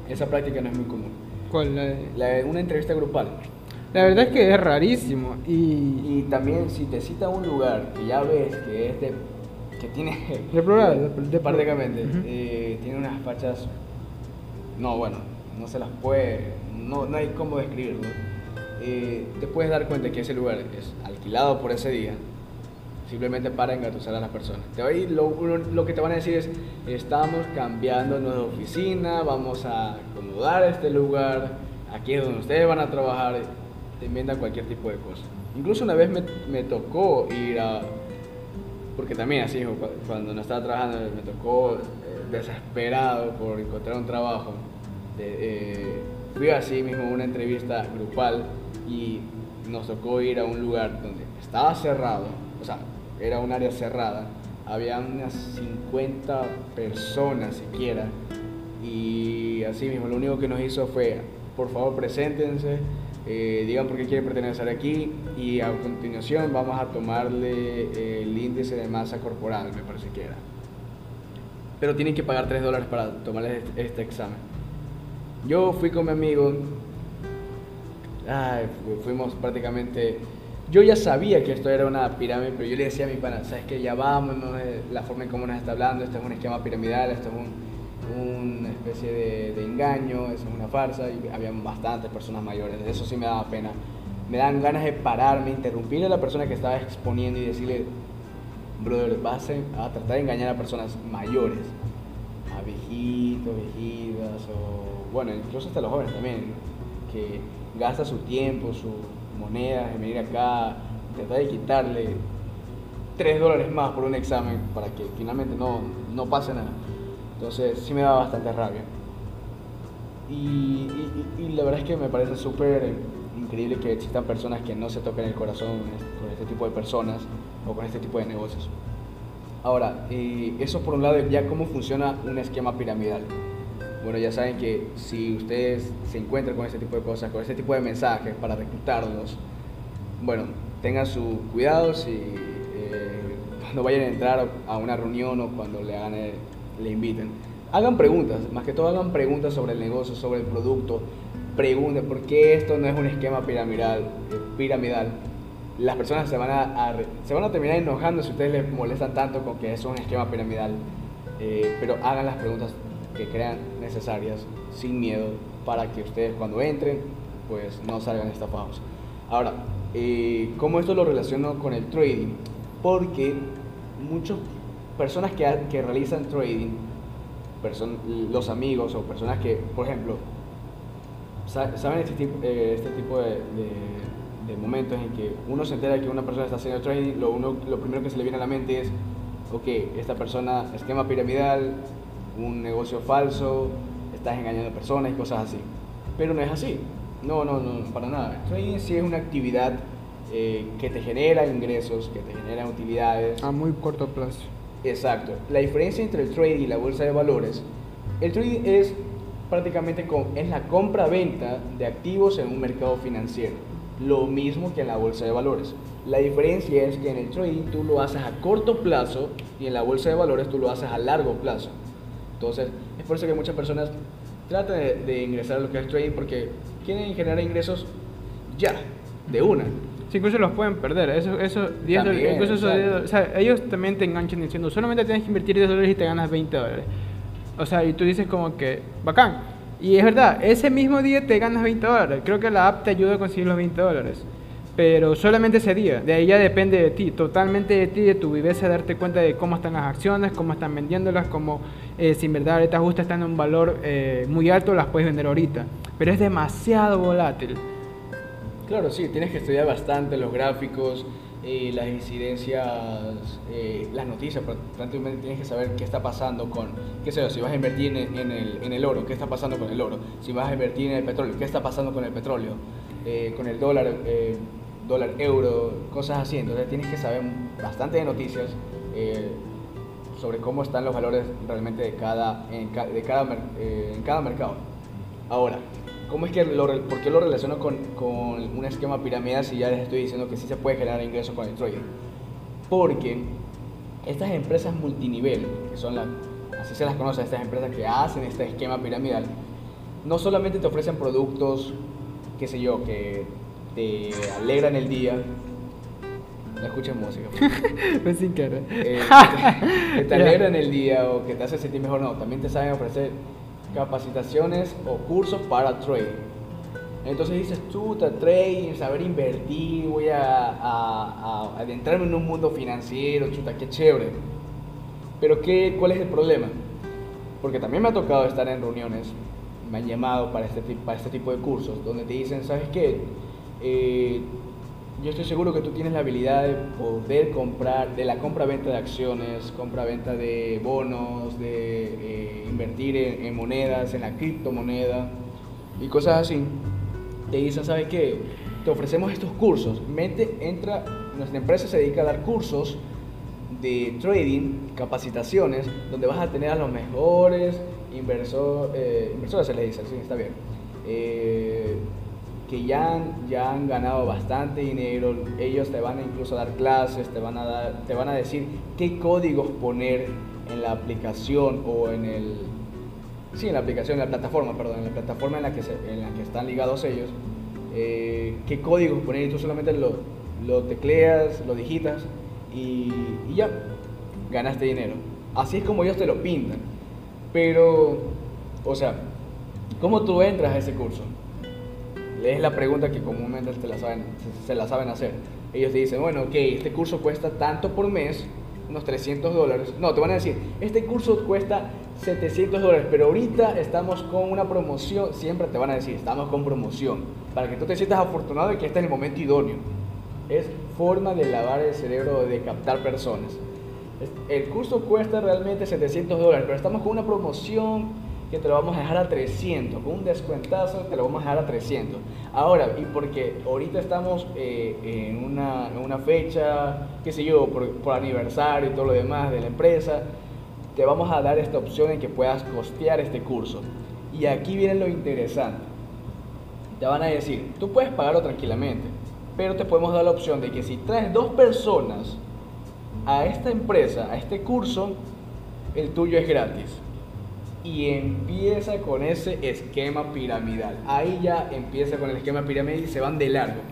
Esa práctica no es muy común. ¿Cuál? La una entrevista grupal. La verdad es que es rarísimo. Y... y también si te cita a un lugar que ya ves que es de que tiene. De prácticamente. Eh, tiene unas fachas. No, bueno, no se las puede. No, no hay cómo describirlo. Eh, te puedes dar cuenta que ese lugar es alquilado por ese día simplemente para engatusar a las personas. Te lo, lo, que te van a decir es, estamos cambiando nuestra oficina, vamos a acomodar este lugar, aquí es donde ustedes van a trabajar, te inventan cualquier tipo de cosa. Incluso una vez me, tocó ir a porque también así, cuando no estaba trabajando me tocó eh, desesperado por encontrar un trabajo. Eh, fui así mismo una entrevista grupal y nos tocó ir a un lugar donde estaba cerrado, o sea, era un área cerrada, había unas 50 personas siquiera y así mismo lo único que nos hizo fue, por favor, preséntense, eh, digan por qué quieren pertenecer aquí y a continuación vamos a tomarle eh, el índice de masa corporal, me parece que era. Pero tienen que pagar 3 dólares para tomarles este, este, examen. Yo fui con mi amigo, fuimos prácticamente... Yo ya sabía que esto era una pirámide, pero yo le decía a mi pana, sabes que ya vamos, la forma en cómo nos está hablando, esto es un esquema piramidal, esto es un una especie de, engaño, eso es una farsa, y había bastantes personas mayores, eso sí me daba pena. Me dan ganas de pararme, interrumpir a la persona que estaba exponiendo y decirle, brother, vas a tratar de engañar a personas mayores, a viejitos, viejitas, o bueno, incluso hasta los jóvenes también, que gasta su tiempo, sus monedas en venir acá, tratar de quitarle 3 dólares más por un examen para que finalmente no, no pase nada. Entonces sí me da bastante rabia. Y, y, la verdad es que me parece súper increíble que existan personas que no se toquen el corazón con este tipo de personas o con este tipo de negocios. Ahora, eso por un lado ya cómo funciona un esquema piramidal. Bueno, ya saben que si ustedes se encuentran con este tipo de cosas, con este tipo de mensajes para reclutarlos, bueno, tengan su cuidado si eh, cuando vayan a entrar a una reunión o cuando le, hagan le inviten. Hagan preguntas, más que todo hagan preguntas sobre el negocio, sobre el producto. Pregunten por qué esto no es un esquema piramidal. Eh, piramidal las personas se van a, se van a terminar enojando si ustedes les molestan tanto con que es un esquema piramidal, eh, pero hagan las preguntas que crean necesarias sin miedo para que ustedes cuando entren pues no salgan estafados. Ahora, eh, ¿cómo esto lo relaciono con el trading? Porque muchas personas que, que realizan trading, los amigos o personas que, por ejemplo, saben este tipo, eh, este tipo de de momentos en que uno se entera que una persona está haciendo trading, lo, uno, lo primero que se le viene a la mente es, ok, esta persona, esquema piramidal, un negocio falso, estás engañando a personas y cosas así. Pero no es así. No, no, no, para nada. Trading sí es una actividad eh, que te genera ingresos, que te genera utilidades. A muy corto plazo. Exacto. La diferencia entre el trading y la bolsa de valores, el trading es prácticamente con, es la compra-venta de activos en un mercado financiero lo mismo que en la bolsa de valores. La diferencia es que en el trading tú lo haces a corto plazo y en la bolsa de valores tú lo haces a largo plazo. Entonces, es por eso que muchas personas tratan de, ingresar a lo que es trading porque quieren generar ingresos ya, de una. Sí, incluso los pueden perder. Eso, eso, incluso o sea, ellos también te enganchan diciendo, solamente tienes que invertir 10 dólares y te ganas 20 dólares. O sea, y tú dices como que, bacán, y es verdad, ese mismo día te ganas 20 dólares. Creo que la app te ayuda a conseguir los 20 dólares. Pero solamente ese día. De ahí ya depende de ti, totalmente de ti, de tu viveza, darte cuenta de cómo están las acciones, cómo están vendiéndolas, cómo eh, si en verdad ahorita justo están en un valor eh, muy alto, las puedes vender ahorita. Pero es demasiado volátil. Claro, sí, tienes que estudiar bastante los gráficos, eh, las incidencias, eh, las noticias, prácticamente tienes que saber qué está pasando con, qué sé yo, si vas a invertir en, el, en, el, oro, qué está pasando con el oro, si vas a invertir en el petróleo, qué está pasando con el petróleo, con el dólar, dólar euro, cosas así. Entonces tienes que saber bastante de noticias sobre cómo están los valores realmente de cada, en, de cada, en cada mercado. Ahora, ¿Cómo es que lo, ¿Por qué lo relaciono con, con un esquema piramidal si ya les estoy diciendo que sí se puede generar ingresos con el trading? Porque estas empresas multinivel, que son las, así se las conoce, estas empresas que hacen este esquema piramidal, no solamente te ofrecen productos, qué sé yo, que te alegran el día, no escuches música. pues sin querer. Eh, que te alegran el día o que te hacen sentir mejor, no, también te saben ofrecer capacitaciones o cursos para trading. Entonces dices, chuta, trading, saber invertir, voy a, adentrarme en un mundo financiero, chuta, qué chévere. Pero ¿qué, ¿cuál es el problema? Porque también me ha tocado estar en reuniones, me han llamado para este, para este tipo de cursos, donde te dicen, ¿sabes qué? Eh, yo estoy seguro que tú tienes la habilidad de poder comprar, de la compra-venta de acciones, compra-venta de bonos, de eh, invertir en, monedas, en la criptomoneda y cosas así. Te dicen, ¿sabes qué? Te ofrecemos estos cursos. Mente, entra, nuestra empresa se dedica a dar cursos de trading, capacitaciones, donde vas a tener a los mejores inversor, eh, inversores, se les dice, sí, está bien. Que ya han, ya han ganado bastante dinero, ellos te van a incluso dar clases, te van a, dar, te van a decir qué códigos poner en la aplicación o en el... Sí, en la aplicación, en la plataforma, perdón, en la plataforma en la que, en la que están ligados ellos, eh, qué códigos poner y tú solamente lo, lo tecleas, lo digitas y, y ya, ganaste dinero. Así es como ellos te lo pintan. Pero, o sea, ¿cómo tú entras a ese curso? Es la pregunta que comúnmente te la saben, se la saben hacer. Ellos te dicen, bueno, ok, este curso cuesta tanto por mes, unos 300 dólares. No, te van a decir, este curso cuesta 700 dólares, pero ahorita estamos con una promoción, siempre te van a decir, estamos con promoción, para que tú te sientas afortunado y que este es el momento idóneo. Es forma de lavar el cerebro, de captar personas. El curso cuesta realmente 700 dólares, pero estamos con una promoción que te lo vamos a dejar a 300, con un descuentazo te lo vamos a dejar a 300. Ahora, y porque ahorita estamos eh, en, una, en, una, fecha, qué sé yo, por, por aniversario y todo lo demás de la empresa, te vamos a dar esta opción en que puedas costear este curso. Y aquí viene lo interesante. Te van a decir, tú puedes pagarlo tranquilamente, pero te podemos dar la opción de que si traes dos personas a esta empresa, a este curso, el tuyo es gratis. Y empieza con ese esquema piramidal. Ahí ya empieza con el esquema piramidal y se van de largo.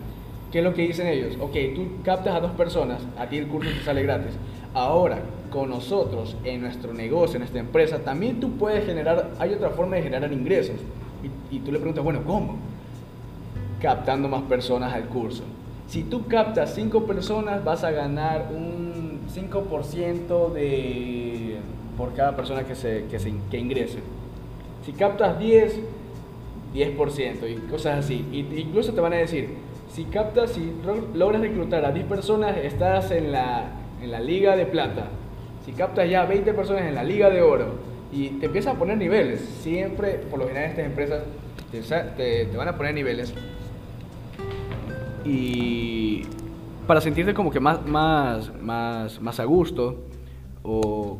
¿Qué es lo que dicen ellos? Ok, tú captas a dos personas, a ti el curso te sale gratis. Ahora, con nosotros, en nuestro negocio, en nuestra empresa, también tú puedes generar, hay otra forma de generar ingresos. Y, y tú le preguntas, bueno, ¿cómo? Captando más personas al curso. Si tú captas 5 personas, vas a ganar un 5% de, por cada persona que, se, que, se, que ingrese. Si captas 10, 10% y cosas así. Y, incluso te van a decir, si captas, si logras reclutar a 10 personas, estás en la, en la liga de plata. Si captas ya 20 personas en la liga de oro y te empiezan a poner niveles, siempre, por lo general, estas empresas te, te, te van a poner niveles y para sentirte como que más, más, más, más a gusto o,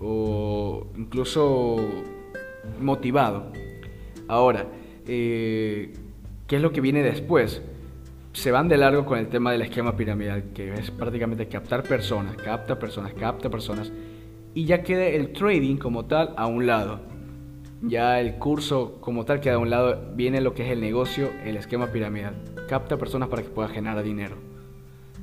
o incluso motivado. Ahora, eh, ¿qué es lo que viene después? Se van de largo con el tema del esquema piramidal, que es prácticamente captar personas, capta personas, capta personas, y ya queda el trading como tal a un lado. Ya el curso como tal queda a un lado, viene lo que es el negocio, el esquema piramidal capta personas para que pueda generar dinero.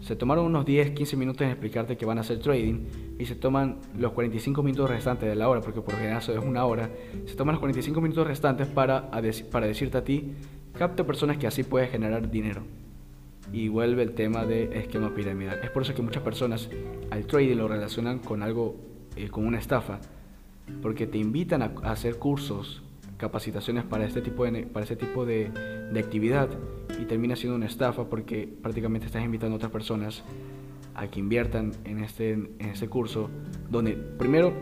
Se tomaron unos 10, 15 minutos en explicarte que van a hacer trading y se toman los 45 minutos restantes de la hora, porque por general eso es una hora, se toman los 45 minutos restantes para, para decirte a ti, capta personas que así puedes generar dinero. Y vuelve el tema de esquema piramidal. Es por eso que muchas personas al trading lo relacionan con algo, eh, con una estafa, porque te invitan a, hacer cursos, capacitaciones para este tipo de, para este tipo de, de actividad y termina siendo una estafa porque prácticamente estás invitando a otras personas a que inviertan en este, en este curso, donde primero,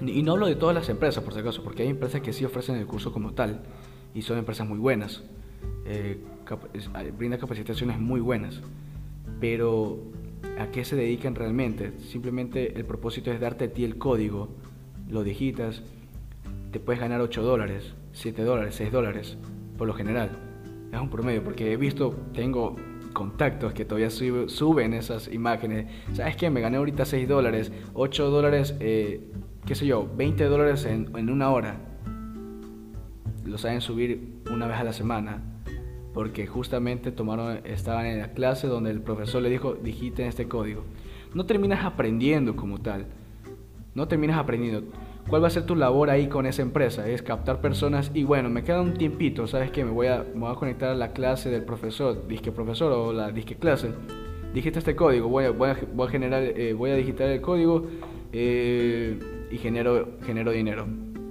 y no hablo de todas las empresas por si acaso, porque hay empresas que sí ofrecen el curso como tal y son empresas muy buenas, eh, brinda capacitaciones muy buenas, pero ¿a qué se dedican realmente? Simplemente el propósito es darte a ti el código, lo digitas, te puedes ganar 8 dólares, 7 dólares, 6 dólares, por lo general es un promedio, porque he visto, tengo contactos que todavía suben esas imágenes. ¿Sabes qué? Me gané ahorita 6 dólares, 8 dólares, eh, qué sé yo, 20 dólares en, en una hora. Lo saben subir una vez a la semana, porque justamente tomaron, estaban en la clase donde el profesor le dijo, digiten este código. No terminas aprendiendo como tal. No terminas aprendiendo ¿Cuál va a ser tu labor ahí con esa empresa? Es captar personas y bueno, me queda un tiempito, ¿sabes qué? Me voy a, conectar a la clase del profesor, disque profesor o la disque clase. Digita este código, voy a, generar, eh, voy a digitar el código eh, y genero, genero dinero.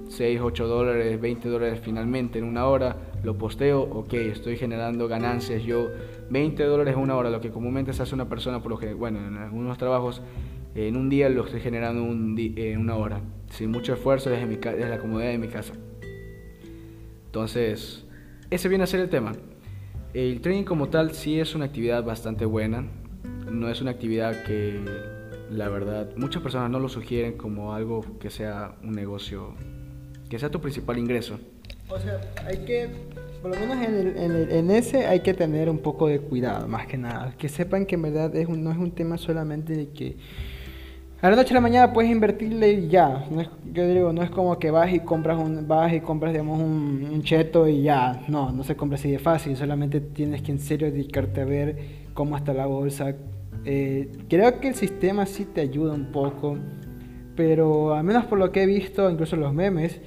6, 8 dólares, 20 dólares finalmente en una hora, lo posteo, ok, estoy generando ganancias yo, 20 dólares una hora, lo que comúnmente se hace una persona por lo que, bueno, en algunos trabajos, en un día lo estoy generando un en una hora sin mucho esfuerzo desde, mi, desde la comodidad de mi casa. Entonces, ese viene a ser el tema. El trading como tal sí es una actividad bastante buena. No es una actividad que, la verdad, muchas personas no lo sugieren como algo que sea un negocio, que sea tu principal ingreso. O sea, hay que, por lo menos en, en, ese hay que tener un poco de cuidado, más que nada. Que sepan que en verdad es no es un tema solamente de que a la noche a la mañana puedes invertirle ya. No es, yo digo, no es como que vas y compras un, vas y compras digamos un, cheto y ya. No, no se compra así de fácil. Solamente tienes que en serio dedicarte a ver cómo está la bolsa. Eh, creo que el sistema sí te ayuda un poco, pero al menos por lo que he visto, incluso los memes,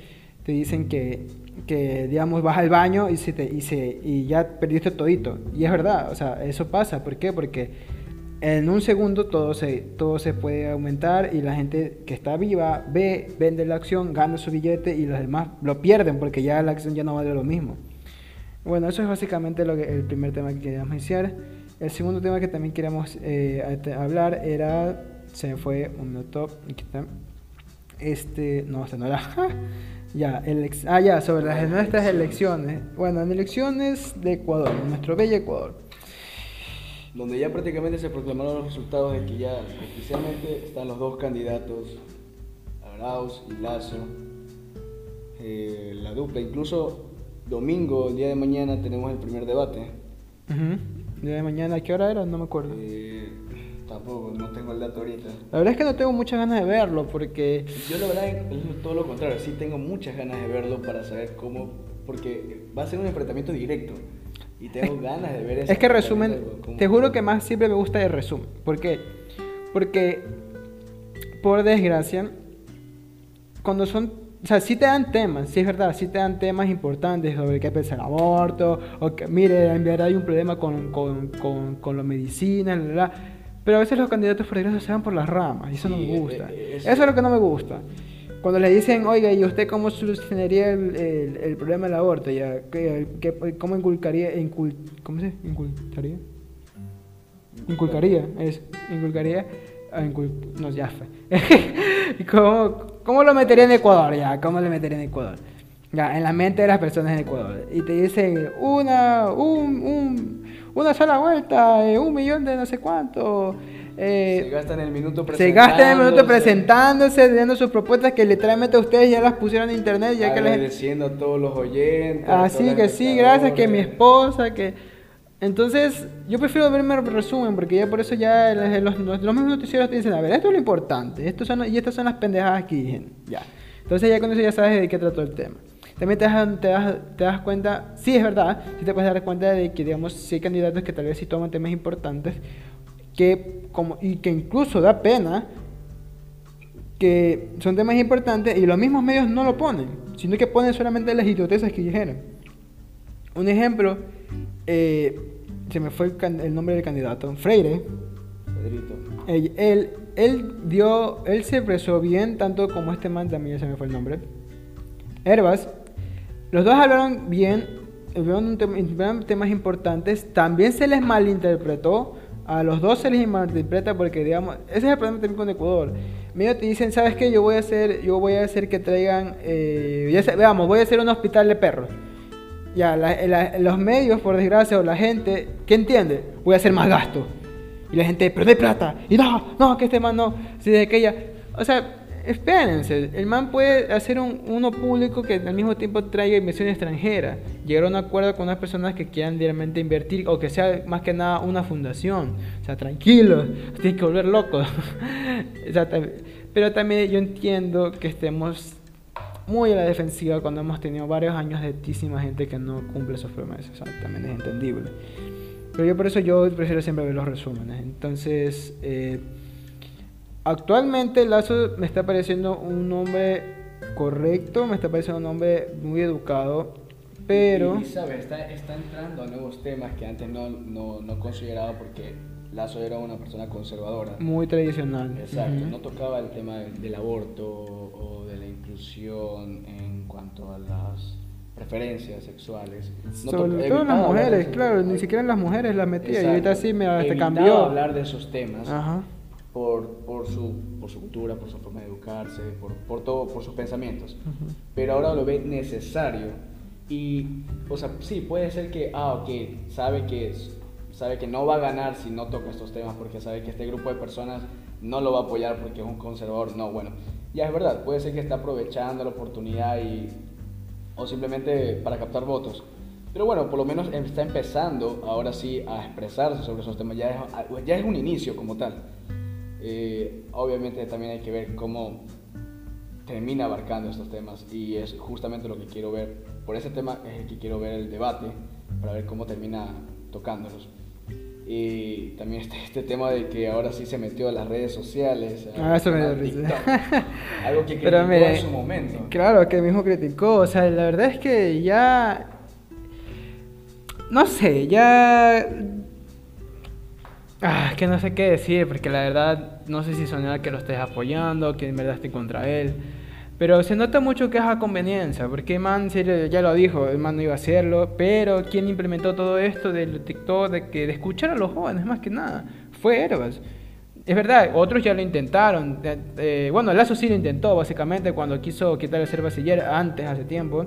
te dicen que, que digamos, vas al baño y, se te, y, se, y ya perdiste todito. Y es verdad, o sea, eso pasa. ¿Por qué? Porque en un segundo todo se, todo se puede aumentar y la gente que está viva ve, vende la acción, gana su billete y los demás lo pierden porque ya la acción ya no vale lo mismo. Bueno, eso es básicamente lo que, el primer tema que queríamos iniciar. El segundo tema que también queríamos eh, hablar era, se fue un minuto, aquí está. Este, no, este no era. ya, el, ah, ya, sobre las nuestras elecciones. Bueno, en elecciones de Ecuador, en nuestro bello Ecuador donde ya prácticamente se proclamaron los resultados de que ya oficialmente están los dos candidatos, Arauz y Lazo, eh, la dupla. Incluso domingo, el día de mañana, tenemos el primer debate. ¿El día de mañana, ¿a qué hora era? No me acuerdo. Eh, tampoco, no tengo el dato ahorita. La verdad es que no tengo muchas ganas de verlo porque... Yo la verdad es todo lo contrario, sí tengo muchas ganas de verlo para saber cómo, porque va a ser un enfrentamiento directo. Y tengo ganas de ver eso. Es que resumen, te juro que más siempre me gusta el resumen. ¿Por qué? Porque, por desgracia, cuando son o sea, sí te dan temas, sí es verdad, sí te dan temas importantes sobre qué pensar el aborto, o que, mire, en verdad hay un problema con, con, con, con la medicina, pero a veces los candidatos por se van por las ramas, y eso no me gusta. Eh, eso es lo que no me gusta. Cuando le dicen, oiga, ¿y usted cómo solucionaría el, el, problema del aborto? Ya, cómo inculcaría, ¿cómo se inculcaría? Inculcaría, es, inculcaría, ah, no, ya fue. ¿Cómo, ¿Cómo lo metería en Ecuador? Ya, ¿cómo lo metería en Ecuador? Ya, en la mente de las personas en Ecuador. Y te dicen, una, un, un, una sola vuelta, eh, un millón de no sé cuánto eh, se gastan el minuto presentándose. Se gastan el minuto presentándose, dando sus propuestas que literalmente ustedes ya las pusieron en internet. Ya Agradeciendo a todos los oyentes. Así que sí, gracias, que mi esposa, que... Entonces, yo prefiero verme el resumen, porque ya por eso ya los, los, mismos noticieros te dicen, a ver, esto es lo importante, esto son, y estas son las pendejadas que dicen, ya. Entonces ya con eso ya sabes de qué trató el tema. También te das, te das, te das cuenta, sí es verdad, sí te puedes dar cuenta de que, digamos, si hay candidatos que tal vez sí toman temas importantes, que como, y que incluso da pena que son temas importantes y los mismos medios no lo ponen, sino que ponen solamente las idiotezas que dijeron. Un ejemplo, eh, se me fue el, nombre del candidato, Freire. Pedrito. Él, él, dio, él se expresó bien, tanto como este man también se me fue el nombre. Herbas. Los dos hablaron bien, hablaron temas importantes, también se les malinterpretó a los dos se les malinterpreta porque, digamos, ese es el problema también con Ecuador. Medio te dicen, ¿sabes qué? Yo voy a hacer, yo voy a hacer que traigan, eh, ya veamos, voy a hacer un hospital de perros. Ya, los medios, por desgracia, o la gente, ¿qué entiende? Voy a hacer más gasto. Y la gente, pero de plata. Y no, no, que este man no. Si de aquella. O sea, espérense, el man puede hacer un, uno público que al mismo tiempo traiga inversión extranjera, llegar a un acuerdo con unas personas que quieran realmente invertir o que sea más que nada una fundación. O sea, tranquilos, tienen que volver locos. Pero también yo entiendo que estemos muy a la defensiva cuando hemos tenido varios años de altísima gente que no cumple sus promesas. O sea, también es entendible. Pero yo por eso yo prefiero siempre ver los resúmenes. Entonces, eh, Actualmente Lazo me está pareciendo un hombre correcto, me está pareciendo un hombre muy educado, pero... Y, ¿sabes? Está, está, entrando a nuevos temas que antes no, no, no, consideraba porque Lazo era una persona conservadora. Muy tradicional. Exacto, no tocaba el tema del, aborto o de la inclusión en cuanto a las preferencias sexuales. Sobre todo las mujeres, claro, ni siquiera las mujeres las metía y ahorita sí me hasta cambió. hablar de esos temas. Ajá por, por, su, por su cultura, por su forma de educarse, por, por todo, por sus pensamientos. Pero ahora lo ve necesario y, o sea, sí, puede ser que, ah, ok, sabe que, sabe que no va a ganar si no toca estos temas porque sabe que este grupo de personas no lo va a apoyar porque es un conservador. No, bueno, ya es verdad, puede ser que está aprovechando la oportunidad y, o simplemente para captar votos. Pero bueno, por lo menos está empezando ahora sí a expresarse sobre esos temas. Ya es, ya es un inicio como tal. Eh, obviamente también hay que ver cómo termina abarcando estos temas y es justamente lo que quiero ver. Por ese tema es el que quiero ver el debate, para ver cómo termina tocándolos. Y también este, este tema de que ahora sí se metió a las redes sociales. Ah, eso me dio risa. Algo que criticó en su momento. Claro, que mismo criticó. O sea, la verdad es que ya. No sé, ya. Ah, que no sé qué decir, porque la verdad no sé si sonar que lo estés apoyando, que en verdad esté contra él. Pero se nota mucho que es a conveniencia, porque man ya lo dijo, el man no iba a hacerlo, pero quien implementó todo esto del TikTok, de, que, de escuchar a los jóvenes más que nada, fue Herbas. Es verdad, otros ya lo intentaron. Eh, bueno, Lazo sí lo intentó, básicamente, cuando quiso quitar el ser antes, hace tiempo,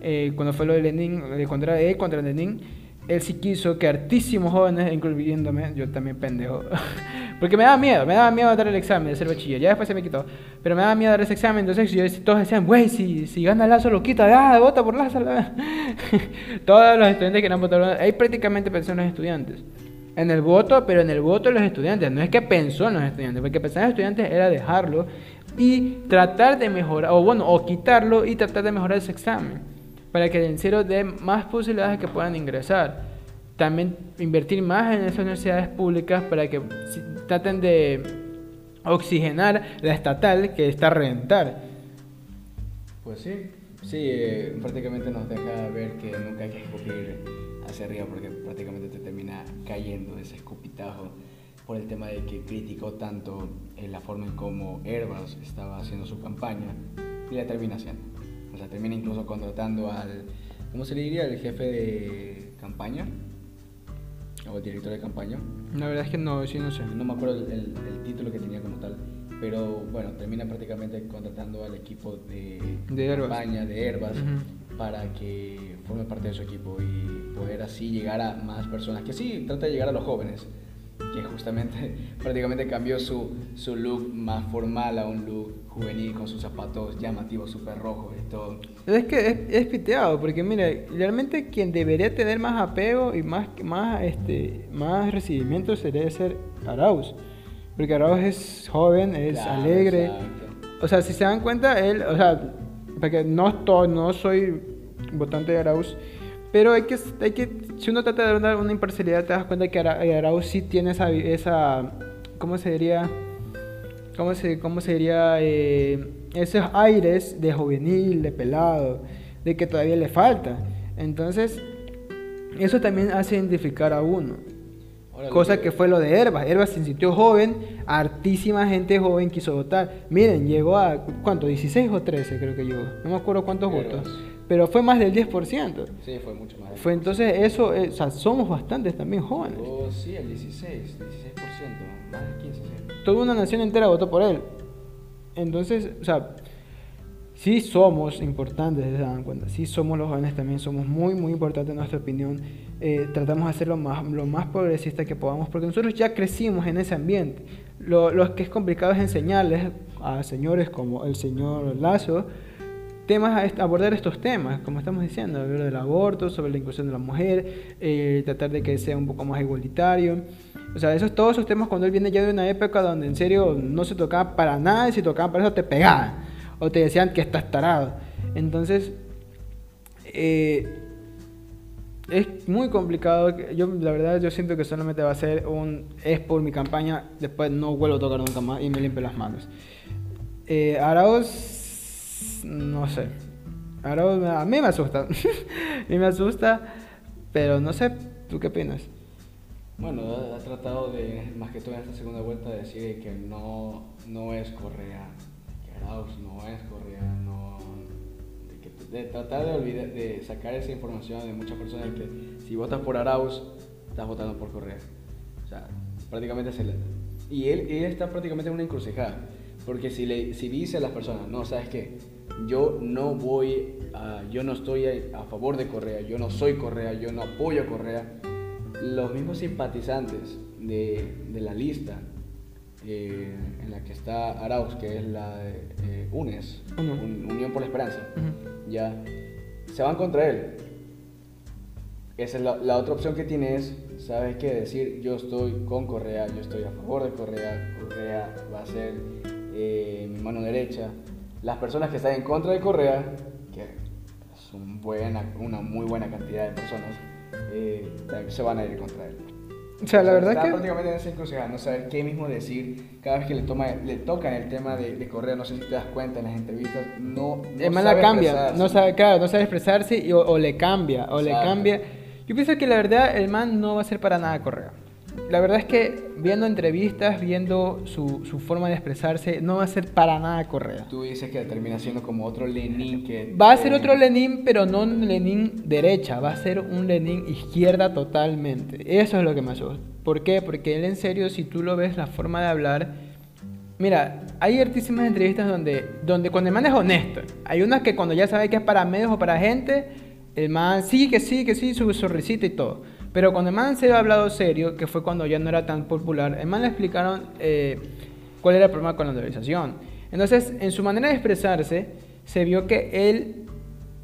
eh, cuando fue lo de Lenin, contra él contra Lenin él sí quiso que hartísimos jóvenes, incluyéndome, yo también pendejo, porque me daba miedo, me daba miedo dar el examen de ser bachiller, ya después se me quitó, pero me daba miedo dar ese examen, entonces yo, todos decían, güey, si, si gana Lazo lo quita, ah, vota por Lazo. todos los estudiantes que no han votado, ahí prácticamente pensó en los estudiantes. En el voto, pero en el voto de los estudiantes, no es que pensó en los estudiantes, porque pensar en los estudiantes era dejarlo y tratar de mejorar, o bueno, o quitarlo y tratar de mejorar ese examen para que el cero dé más posibilidades de que puedan ingresar. También invertir más en esas universidades públicas para que traten de oxigenar la estatal que está a reventar. Pues sí, sí, eh, prácticamente nos deja ver que nunca hay que escupir hacia arriba porque prácticamente te termina cayendo ese escupitajo por el tema de que criticó tanto en la forma en cómo Herbas estaba haciendo su campaña y la termina haciendo. O sea, termina incluso contratando al, ¿cómo se le diría? El jefe de campaña o el director de campaña. La verdad es que no, sí, no sé. No me acuerdo el, el, título que tenía como tal. Pero bueno, termina prácticamente contratando al equipo de, de campaña, de Herbas, para que forme parte de su equipo y poder así llegar a más personas. Que sí, trata de llegar a los jóvenes que justamente prácticamente cambió su, su look más formal a un look juvenil con sus zapatos llamativos, súper rojos y todo. Es que es, es, piteado, porque mire, realmente quien debería tener más apego y más, más, este, más recibimiento sería ser Arauz. Porque Arauz es joven, es alegre. O sea, si se dan cuenta, él, o sea, porque no, estoy, no soy votante de Arauz, pero hay que, hay que, si uno trata de dar una imparcialidad, te das cuenta que Arauz sí tiene esa, esa ¿cómo se diría? ¿Cómo se, cómo se diría? Eh, esos aires de juvenil, de pelado, de que todavía le falta. Entonces, eso también hace identificar a uno. Cosa que fue lo de Herbas. Herbas se sintió joven, hartísima gente joven quiso votar. Miren, llegó a, ¿cuánto? ¿16 o 13 creo que llegó? No me acuerdo cuántos votos pero fue más del 10%. Sí, fue mucho más. fue entonces eso, eh, o sea, somos bastantes también jóvenes. Oh, sí, el 16, 16%, más del 15, Toda una nación entera votó por él. Entonces, o sea, sí somos importantes, se dan cuenta, sí somos los jóvenes también, somos muy, muy importantes en nuestra opinión. Eh, tratamos de hacer lo más, lo más progresista que podamos, porque nosotros ya crecimos en ese ambiente. Lo, lo que es complicado es enseñarles a señores como el señor Lazo, temas, abordar estos temas, como estamos diciendo, hablar del aborto, sobre la inclusión de la mujer, eh, tratar de que sea un poco más igualitario. O sea, esos, todos esos temas cuando él viene ya de una época donde en serio no se tocaba para nada y si tocaba para eso te pegaban o te decían que estás tarado. Entonces, eh, es muy complicado. Yo, la verdad, yo siento que solamente va a ser un es por mi campaña, después no vuelvo a tocar nunca más y me limpio las manos. Eh, Arauz no sé. Ahora a mí me asusta. a mí me asusta, pero no sé, ¿tú qué opinas? Bueno, ha, tratado de, más que todo en esta segunda vuelta, de decir que no, no es Correa, que Arauz no es Correa, no, de, tratar de, olvidar, de sacar esa información de muchas personas que si votas por Arauz, estás votando por Correa. O sea, prácticamente se le... Y él, él está prácticamente en una encrucijada, porque si, le, si dice a las personas, no, ¿sabes qué? Yo no voy, a, yo no estoy a, favor de Correa, yo no soy Correa, yo no apoyo a Correa. Los mismos simpatizantes de, de la lista eh, en la que está Arauz, que es la de eh, UNES, Unión por la Esperanza, ya se van contra él. Esa es la, otra opción que tiene es, ¿sabes qué? Decir, yo estoy con Correa, yo estoy a favor de Correa, Correa va a ser eh, mi mano derecha, las personas que están en contra de Correa, que es una muy buena cantidad de personas, eh, se van a ir contra él. O sea, la verdad está que... prácticamente en esa encrucijada, no saber qué mismo decir cada vez que le, toma, le tocan el tema de, de Correa, no sé si te das cuenta en las entrevistas, no, no el man sabe la cambia, expresarse. no sabe, claro, no sabe expresarse y, o, o le cambia, o le cambia. Yo pienso que la verdad el man no va a ser para nada Correa. La verdad es que viendo entrevistas, viendo su, su forma de expresarse, no va a ser para nada Correa. Tú dices que termina siendo como otro Lenin que... Va a ser otro Lenin, pero no un Lenin derecha, va a ser un Lenin izquierda totalmente. Eso es lo que me asusta. ¿Por qué? Porque él en serio, si tú lo ves, la forma de hablar... Mira, hay hartísimas entrevistas donde, donde cuando el man es honesto, hay unas que cuando ya sabe que es para medios o para gente, el man sí, que sí, que sí, su sonrisita y todo. Pero cuando el man se ha hablado serio, que fue cuando ya no era tan popular, el man le explicaron eh, cuál era el problema con la dolarización. Entonces, en su manera de expresarse, se vio que él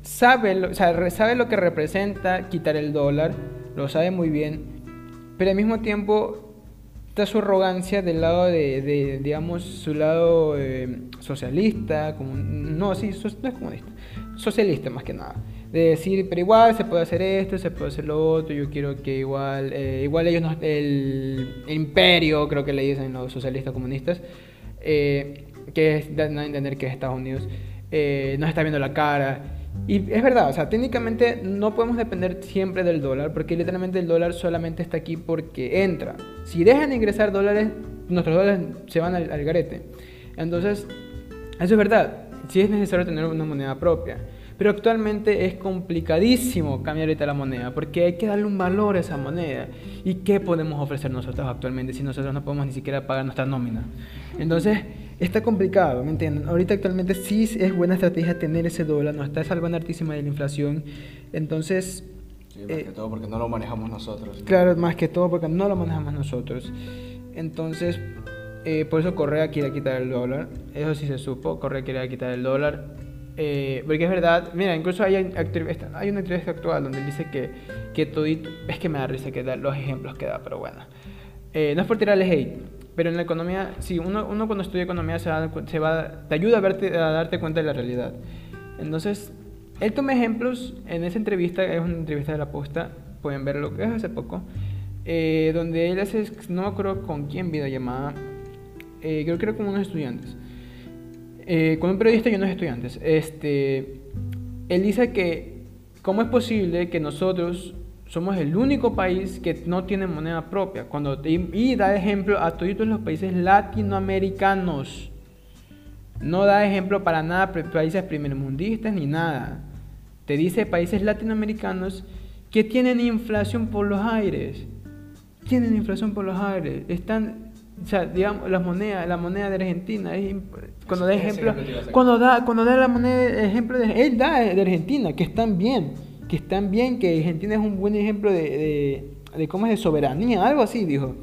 sabe lo, o sea, sabe lo que representa quitar el dólar, lo sabe muy bien, pero al mismo tiempo está su arrogancia del lado de, de, digamos, su lado eh, socialista, como, no, sí, no es comunista, socialista más que nada. De decir, pero igual se puede hacer esto, se puede hacer lo otro, yo quiero que igual, eh, igual ellos, no, el, imperio, creo que le dicen los socialistas comunistas, eh, que es dan a entender que es Estados Unidos, eh, nos está viendo la cara. Y es verdad, o sea, técnicamente no podemos depender siempre del dólar, porque literalmente el dólar solamente está aquí porque entra. Si dejan de ingresar dólares, nuestros dólares se van al, al garete. Entonces, eso es verdad, sí es necesario tener una moneda propia. Pero actualmente es complicadísimo cambiar ahorita la moneda, porque hay que darle un valor a esa moneda. ¿Y qué podemos ofrecer nosotros actualmente si nosotros no podemos ni siquiera pagar nuestra nómina? Entonces, está complicado, ¿me entienden? Ahorita actualmente sí es buena estrategia tener ese dólar, nos está salvando hartísima de la inflación. Entonces, Sí, más eh, que todo porque no lo manejamos nosotros. Claro, más que todo porque no lo manejamos nosotros. Entonces, eh, por eso Correa quiere quitar el dólar. Eso sí se supo, Correa quiere quitar el dólar. Eh, porque es verdad, mira, incluso hay, hay una entrevista actual donde él dice que, que todito, es que me da risa que da los ejemplos que da, pero bueno. Eh, no es por tirarle hate, pero en la economía, sí, uno, uno cuando estudia economía se, cu- se va, te ayuda a, verte, a darte cuenta de la realidad. Entonces, él toma ejemplos en esa entrevista, es una entrevista de la posta, pueden verlo, es hace poco, eh, donde él hace, no me acuerdo con quién videollamada, eh, creo que era con unos estudiantes, eh, con un periodista y unos estudiantes. Este, él dice que, ¿cómo es posible que nosotros somos el único país que no tiene moneda propia? Cuando, y, y da ejemplo a todos los países latinoamericanos. No da ejemplo para nada países primermundistas ni nada. Te dice países latinoamericanos que tienen inflación por los aires. Tienen inflación por los aires. Están, o sea, digamos, las monedas, la moneda de Argentina, es cuando da ejemplo, cuando da, cuando da la moneda, ejemplo de, él da de Argentina, que están bien, que están bien, que Argentina es un buen ejemplo de, de, de cómo es de soberanía, algo así dijo.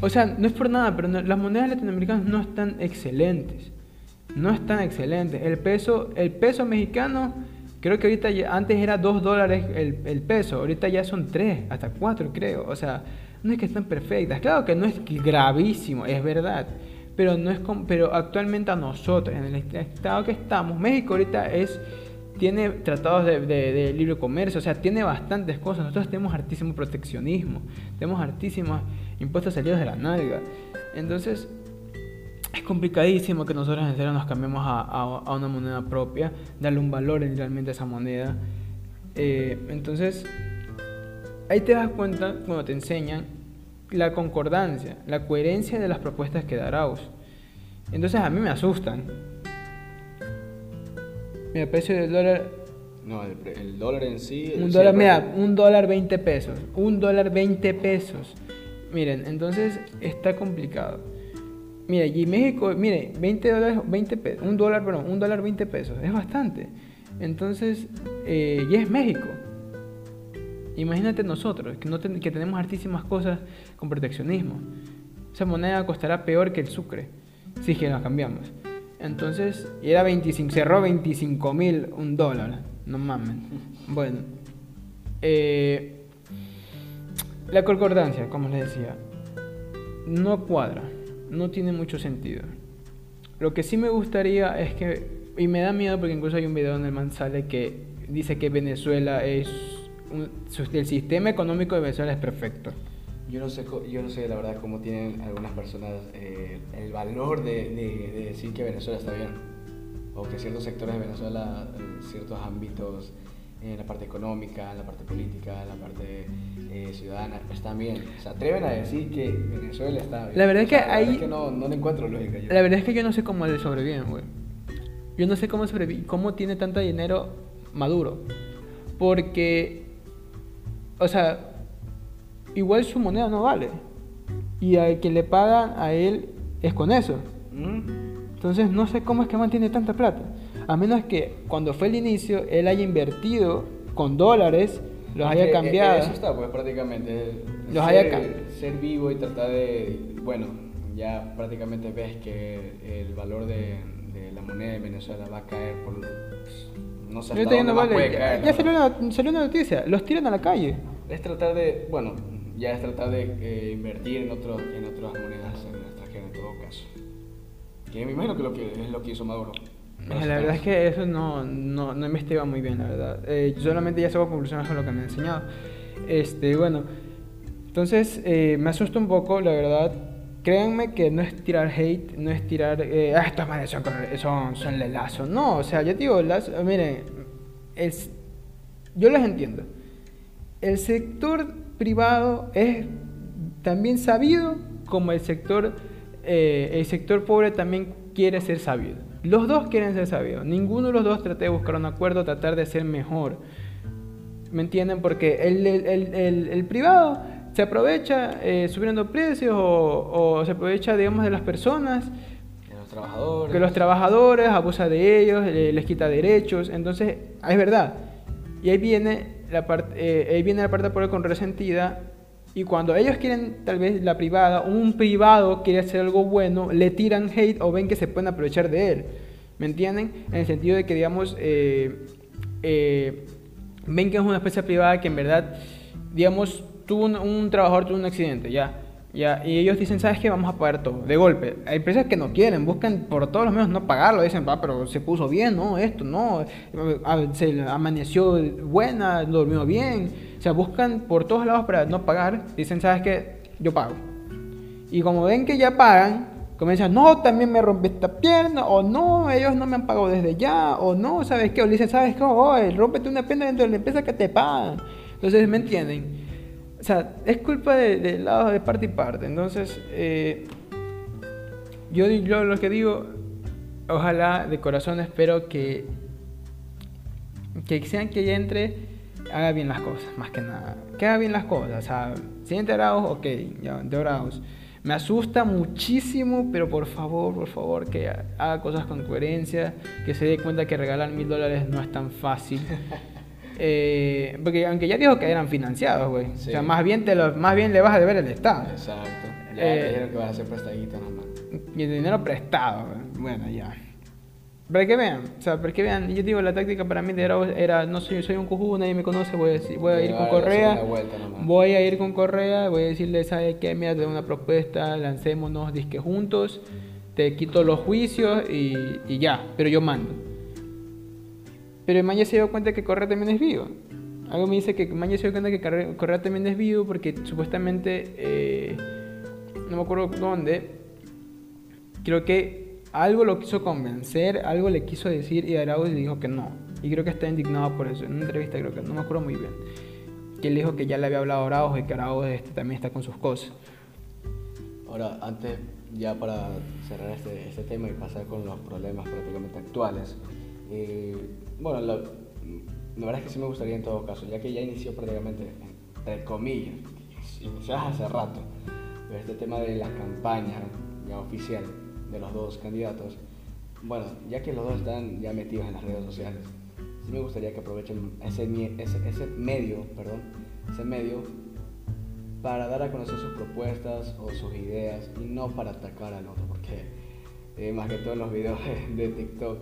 O sea, no es por nada, pero no- las monedas latinoamericanas no están excelentes. No están excelentes. El peso, el peso mexicano, creo que ahorita ya- antes era 2 dólares el, el peso, ahorita ya son 3, hasta 4 creo. O sea, no es que están perfectas. Claro que no es gravísimo, es verdad. Pero, no es com- pero actualmente a nosotros, en el est- estado que estamos, México ahorita es tiene tratados de, libre comercio, o sea, tiene bastantes cosas. Nosotros tenemos hartísimo proteccionismo, tenemos hartísimos impuestos salidos de la nalga. Entonces, es complicadísimo que nosotros en serio nos cambiemos a una moneda propia, darle un valor realmente a esa moneda. Eh, entonces, ahí te das cuenta cuando te enseñan la concordancia, la coherencia de las propuestas que da Arauz. Entonces, a mí me asustan. Mira, el precio del dólar No, el, el dólar en sí... un dólar, mira, un dólar 20 pesos. Un dólar 20 pesos. Miren, entonces está complicado. Mira, y México, mire, 20 dólares, 20 pesos, un dólar, perdón, un dólar 20 pesos, es bastante. Entonces, eh, y es México. Imagínate nosotros, que, no ten- que tenemos hartísimas cosas con proteccionismo. Esa moneda costará peor que el sucre, si es que la cambiamos. Entonces, era 25, cerró 25 mil un dólar. No mames. Bueno, eh, la concordancia, como les decía, no cuadra, no tiene mucho sentido. Lo que sí me gustaría es que, y me da miedo porque incluso hay un video donde el man sale que dice que Venezuela es, un- el sistema económico de Venezuela es perfecto. Yo no sé, yo no sé la verdad cómo tienen algunas personas eh, el valor de, de, decir que Venezuela está bien, o que ciertos sectores de Venezuela, ciertos ámbitos, en la parte económica, en la parte política, en la parte eh, ciudadana, están bien. Se atreven a decir que Venezuela está bien. La verdad es que ahí... no, no le encuentro lógica. La verdad es que yo no sé cómo le sobreviven, güey. Yo no sé cómo sobrevive, cómo tiene tanto dinero Maduro. Porque, o sea, igual su moneda no vale. Y al que le pagan a él es con eso. Entonces no sé cómo es que mantiene tanta plata. A menos que cuando fue el inicio él haya invertido con dólares, los haya cambiado. Eso está, pues prácticamente. Los ser, haya ser vivo y tratar de. Bueno, ya prácticamente ves que el valor de, la moneda de Venezuela va a caer por. No sé hasta dónde vale. puede caer. Ya, salió, una, salió una noticia, los tiran a la calle. Es tratar de. Bueno, ya es tratar de eh, invertir en, otro, en otras monedas en extranjeras en todo caso. Que me imagino que, lo que es lo que hizo Maduro. la verdad es que eso no, no, no investiga muy bien, la verdad. Eh, solamente ya se va a conclusionar con lo que me ha enseñado. Este, bueno, entonces eh, me asusta un poco, la verdad. Créanme que no es tirar hate, no es tirar, eh, ah, estas manes son, son, son lelazo. No, o sea, yo digo, las, miren, es, yo las entiendo. El sector privado es también sabido como el sector, eh, el sector pobre también quiere ser sabido. Los dos quieren ser sabidos. Ninguno de los dos trata de buscar un acuerdo, tratar de ser mejor. ¿Me entienden? Porque el, el, el, privado se aprovecha eh, subiendo precios o, se aprovecha, digamos, de las personas. De los trabajadores. Que los trabajadores abusa de ellos, les quita derechos. Entonces, es verdad. Y ahí viene la parte, eh, ahí viene la parte por con resentida y cuando ellos quieren tal vez la privada, un privado quiere hacer algo bueno, le tiran hate o ven que se pueden aprovechar de él. ¿Me entienden? En el sentido de que, digamos, eh, eh, ven que es una empresa privada que en verdad, digamos, tuvo un, un trabajador tuvo un accidente, ya y ellos dicen, ¿sabes qué? Vamos a pagar todo, de golpe. Hay empresas que no quieren, buscan por todos los medios no pagarlo. Dicen, va, pero se puso bien, ¿no? Esto, no. Se amaneció buena, durmió bien. O sea, buscan por todos lados para no pagar. Dicen, ¿sabes qué? Yo pago. Y como ven que ya pagan, comienzan, no, también me rompí esta pierna, o no, ellos no me han pagado desde ya, o no, ¿sabes qué? O dicen, ¿sabes qué? Oye, rómpete una pierna dentro de la empresa que te pagan. Entonces, ¿me entienden? O sea, es culpa de, de lado de parte y parte. Entonces, eh, yo, yo lo que digo, ojalá de corazón espero que, que sean que entre, haga bien las cosas, más que nada. Que haga bien las cosas. O sea, siguiente Arauz, ok, ya, Arauz. Me asusta muchísimo, pero por favor, por favor, que haga cosas con coherencia, que se dé cuenta que regalar mil dólares no es tan fácil. Eh, porque aunque ya dijo que eran financiados, güey. O sea, más bien, te lo, más bien le vas a deber el Estado. Exacto. Ya te eh, dijeron que vas a hacer prestadito nomás. Y el dinero prestado, Bueno, ya. Para que vean, o sea, para que vean, yo digo, la táctica para mí era, era no soy, soy un cujú, nadie me conoce, voy a, voy a ir con Correa, voy a ir con Correa, voy a decirle, ¿sabes qué? Mira, de una propuesta, lancémonos disque juntos, te quito los juicios y, y ya, pero yo mando. Pero Maña se dio cuenta que Correa también es vivo. Algo me dice que Maña se dio cuenta que Correa también es vivo porque supuestamente, eh, no me acuerdo dónde, creo que algo lo quiso convencer, algo le quiso decir y Arauz dijo que no. Y creo que está indignado por eso. En una entrevista creo que no me acuerdo muy bien. Que él dijo que ya le había hablado a Arauz y que Arauz este, también está con sus cosas. Ahora, antes, ya para cerrar este, este tema y pasar con los problemas prácticamente actuales, eh, bueno, la, verdad es que sí me gustaría en todo caso, ya que ya inició prácticamente, entre comillas, inició hace rato, este tema de la campaña ya oficial de los dos candidatos, bueno, ya que los dos están ya metidos en las redes sociales, sí me gustaría que aprovechen ese, ese, ese medio, perdón, ese medio para dar a conocer sus propuestas o sus ideas y no para atacar al otro, porque eh, más que todo en los videos de TikTok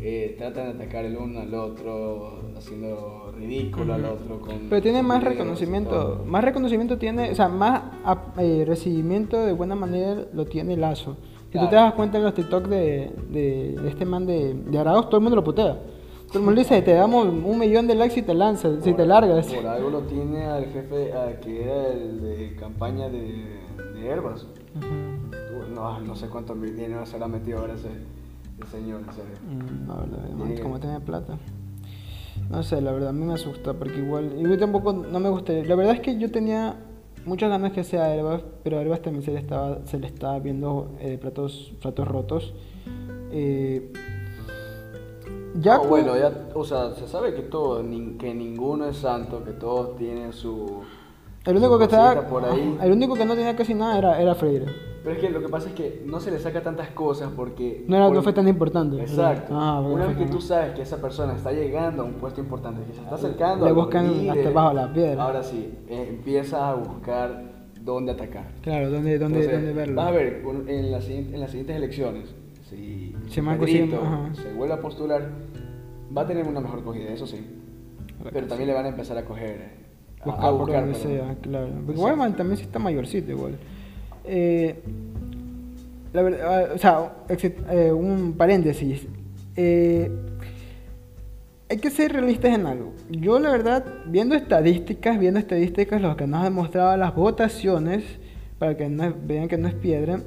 eh, tratan de atacar el uno al otro, haciendo ridículo al otro. Con Pero tiene más reconocimiento, más reconocimiento tiene, o sea, más eh, recibimiento de buena manera lo tiene Lazo. Si tú te das cuenta en los TikTok de, de, este man de, de Arauz, todo el mundo lo putea. Todo el mundo dice, te damos un millón de likes y te lanzas, si te largas. Por algo lo tiene al jefe, al que era el de campaña de, de Herbas. Ujú. No, no sé cuánto dinero se le ha metido ahora ese, ese señor. Mm, No, la verdad, como tiene plata. No sé, la verdad, a mí me asusta porque igual, igual tampoco no me gustaría. La verdad es que yo tenía muchas ganas que sea Herbas, pero a Herbas también se le estaba, se le estaba viendo eh, platos, platos rotos. Eh, Ya, Yaku- bueno, ya, o sea, se sabe que todo, que ninguno es santo, que todos tienen su... el único su que estaba, por ahí. el único que no tenía casi nada era, era Freire. Pero es que lo que pasa es que no se le saca tantas cosas porque... No, era, por- no fue tan importante. Exacto. Ah, porque Una vez que tú sabes que esa persona está llegando a un puesto importante, que se está acercando Le a buscan hasta líderes, bajo la piedra. Ahora sí, eh, empieza a buscar dónde atacar. Claro, ¿dónde, dónde, Entonces, dónde verlo? Vas a ver, en, las siguientes- en las siguientes elecciones, si, Marco Pedrito se vuelve a postular, va a tener una mejor cogida, eso sí. Pero también le van a empezar a coger, a, buscar a por buscar. donde perdón. sea, claro. Porque Exacto. igual man, también sí está mayorcito igual. Eh, la verdad, ah, o sea, eh, un paréntesis. Eh, hay que ser realistas en algo. Yo la verdad, viendo estadísticas, viendo estadísticas, lo que nos ha demostrado las votaciones, para que no- vean que no es piedra,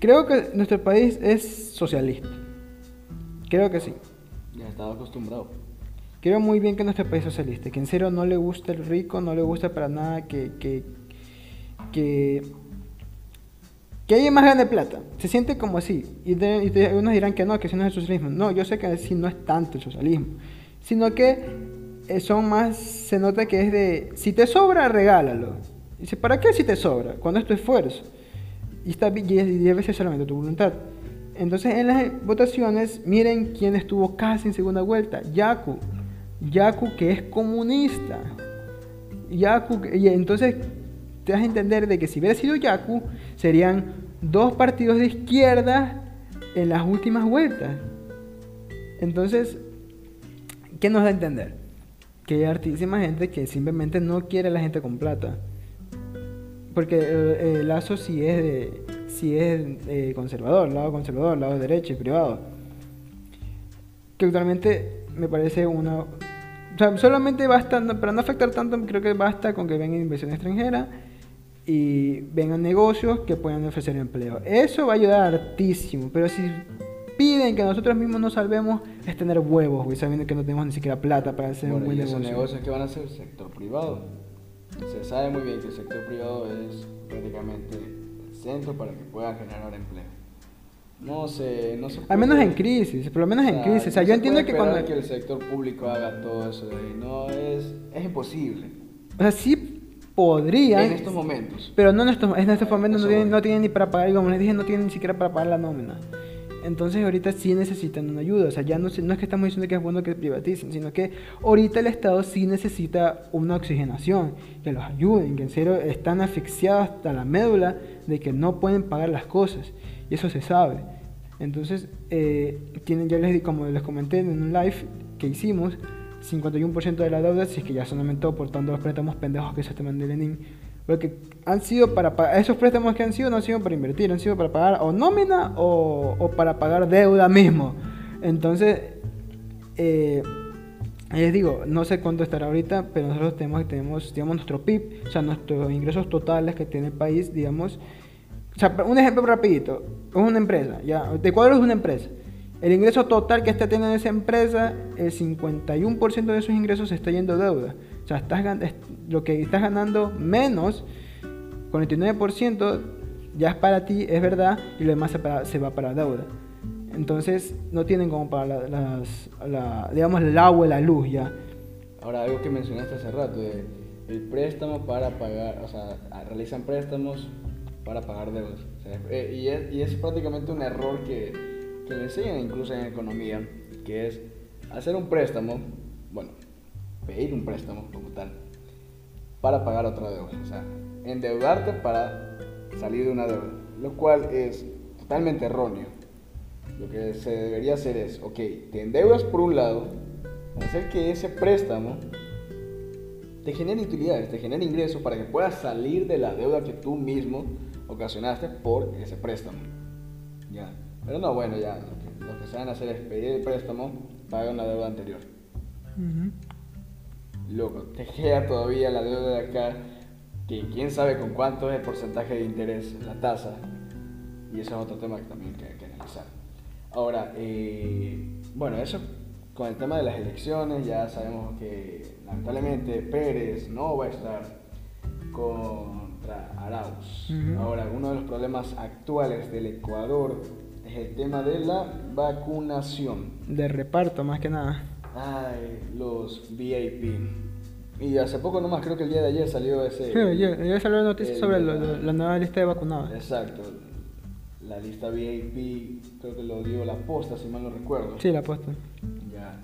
creo que nuestro país es socialista. Creo que sí. Ya estaba acostumbrado. Creo muy bien que nuestro país es socialista, que en serio no le gusta el rico, no le gusta para nada que, que, que, que alguien más gane plata. Se siente como así. Y, de, y de- unos dirán que no, que si no es el socialismo. No, yo sé que así no es tanto el socialismo. Sino que eh, son más, se nota que es de, si te sobra, regálalo. Dice, ¿para qué si te sobra? Cuando es tu esfuerzo. Y, está, y y debe ser solamente tu voluntad. Entonces, en las votaciones, miren quién estuvo casi en segunda vuelta. Yaku. Yaku, que es comunista. Yaku, y entonces te das a entender de que si hubiera sido Yaku, serían dos partidos de izquierda en las últimas vueltas. Entonces, ¿qué nos da a entender? Que hay hartísima gente que simplemente no quiere a la gente con plata. Porque eh, eh, Lazo sí es, de, sí es eh, conservador, lado conservador, lado derecho y privado. Que actualmente me parece una... O sea, solamente basta, para no afectar tanto, creo que basta con que venga inversión extranjera y vengan negocios que puedan ofrecer empleo. Eso va a ayudar hartísimo, pero si piden que nosotros mismos nos salvemos, es tener huevos, güey, sabiendo que no tenemos ni siquiera plata para hacer un Bueno, buen y esos negocio. negocios que van a hacer sector privado. Se sabe muy bien que el sector privado es prácticamente el centro para que puedan generar empleo. No se, no se Al menos puede- en crisis, por lo menos en O sea, crisis. O sea, no yo se entiendo puede que cuando... que el sector público haga todo eso de ahí. No, es, es imposible. O sea, sí podrían, En estos momentos. pero no en estos, en estos momentos no tienen, no tienen ni para pagar, y como les dije, no tienen ni siquiera para pagar la nómina. Entonces ahorita sí necesitan una ayuda, o sea, ya no, no es que estamos diciendo que es bueno que privaticen, sino que ahorita el Estado sí necesita una oxigenación, que los ayuden, que en serio están asfixiados hasta la médula de que no pueden pagar las cosas, y eso se sabe. Entonces, eh, tienen, ya les como les comenté en un live que hicimos, 51% de la deuda, si es que ya se aumentó por tanto los préstamos pendejos que se toman de Lenin, porque han sido para pagar, esos préstamos que han sido no han sido para invertir, han sido para pagar o nómina o, o para pagar deuda mismo. Entonces, eh, les digo, no sé cuánto estará ahorita, pero nosotros tenemos, tenemos digamos, nuestro PIB, o sea, nuestros ingresos totales que tiene el país, digamos. O sea, un ejemplo rapidito, es una empresa, ya, Ecuador es una empresa. El ingreso total que está teniendo esa empresa, el 51% de esos ingresos está yendo deuda. O sea, estás, lo que estás ganando menos, 49% ya es para ti, es verdad, y lo demás se, para- va para deuda. Entonces, no tienen como para la, las, la- digamos, el agua la luz ya. Ahora, algo que mencionaste hace rato, el préstamo para pagar, o sea, realizan préstamos para pagar deudas. O sea, eh, y es prácticamente un error que, que le enseñan incluso en economía, que es hacer un préstamo, bueno, pedir un préstamo como tal, para pagar otra deuda. O sea, endeudarte para salir de una deuda, lo cual es totalmente erróneo. Lo que se debería hacer es, ok, te endeudas por un lado, hacer que ese préstamo te genere utilidades, te genere ingresos para que puedas salir de la deuda que tú mismo ocasionaste por ese préstamo. Ya. Pero no, bueno, ya. lo que saben hacer es pedir el préstamo, pagan la deuda anterior. Loco, te queda todavía la deuda de acá, que quién sabe con cuánto es el porcentaje de interés, la tasa. Y eso es otro tema que también hay que, analizar. Ahora, eh, bueno, eso con el tema de las elecciones, ya sabemos que lamentablemente Pérez no va a estar contra Arauz. Ahora, uno de los problemas actuales del Ecuador es el tema de la vacunación. De reparto, más que nada. Ay, los VIP. Y hace poco nomás, creo que el día de ayer salió ese... Sí, ayer, salió la noticia sobre la nueva lista de vacunados. Exacto. La lista VIP, creo que lo dio la posta, si mal no recuerdo. Sí, la posta. Ya.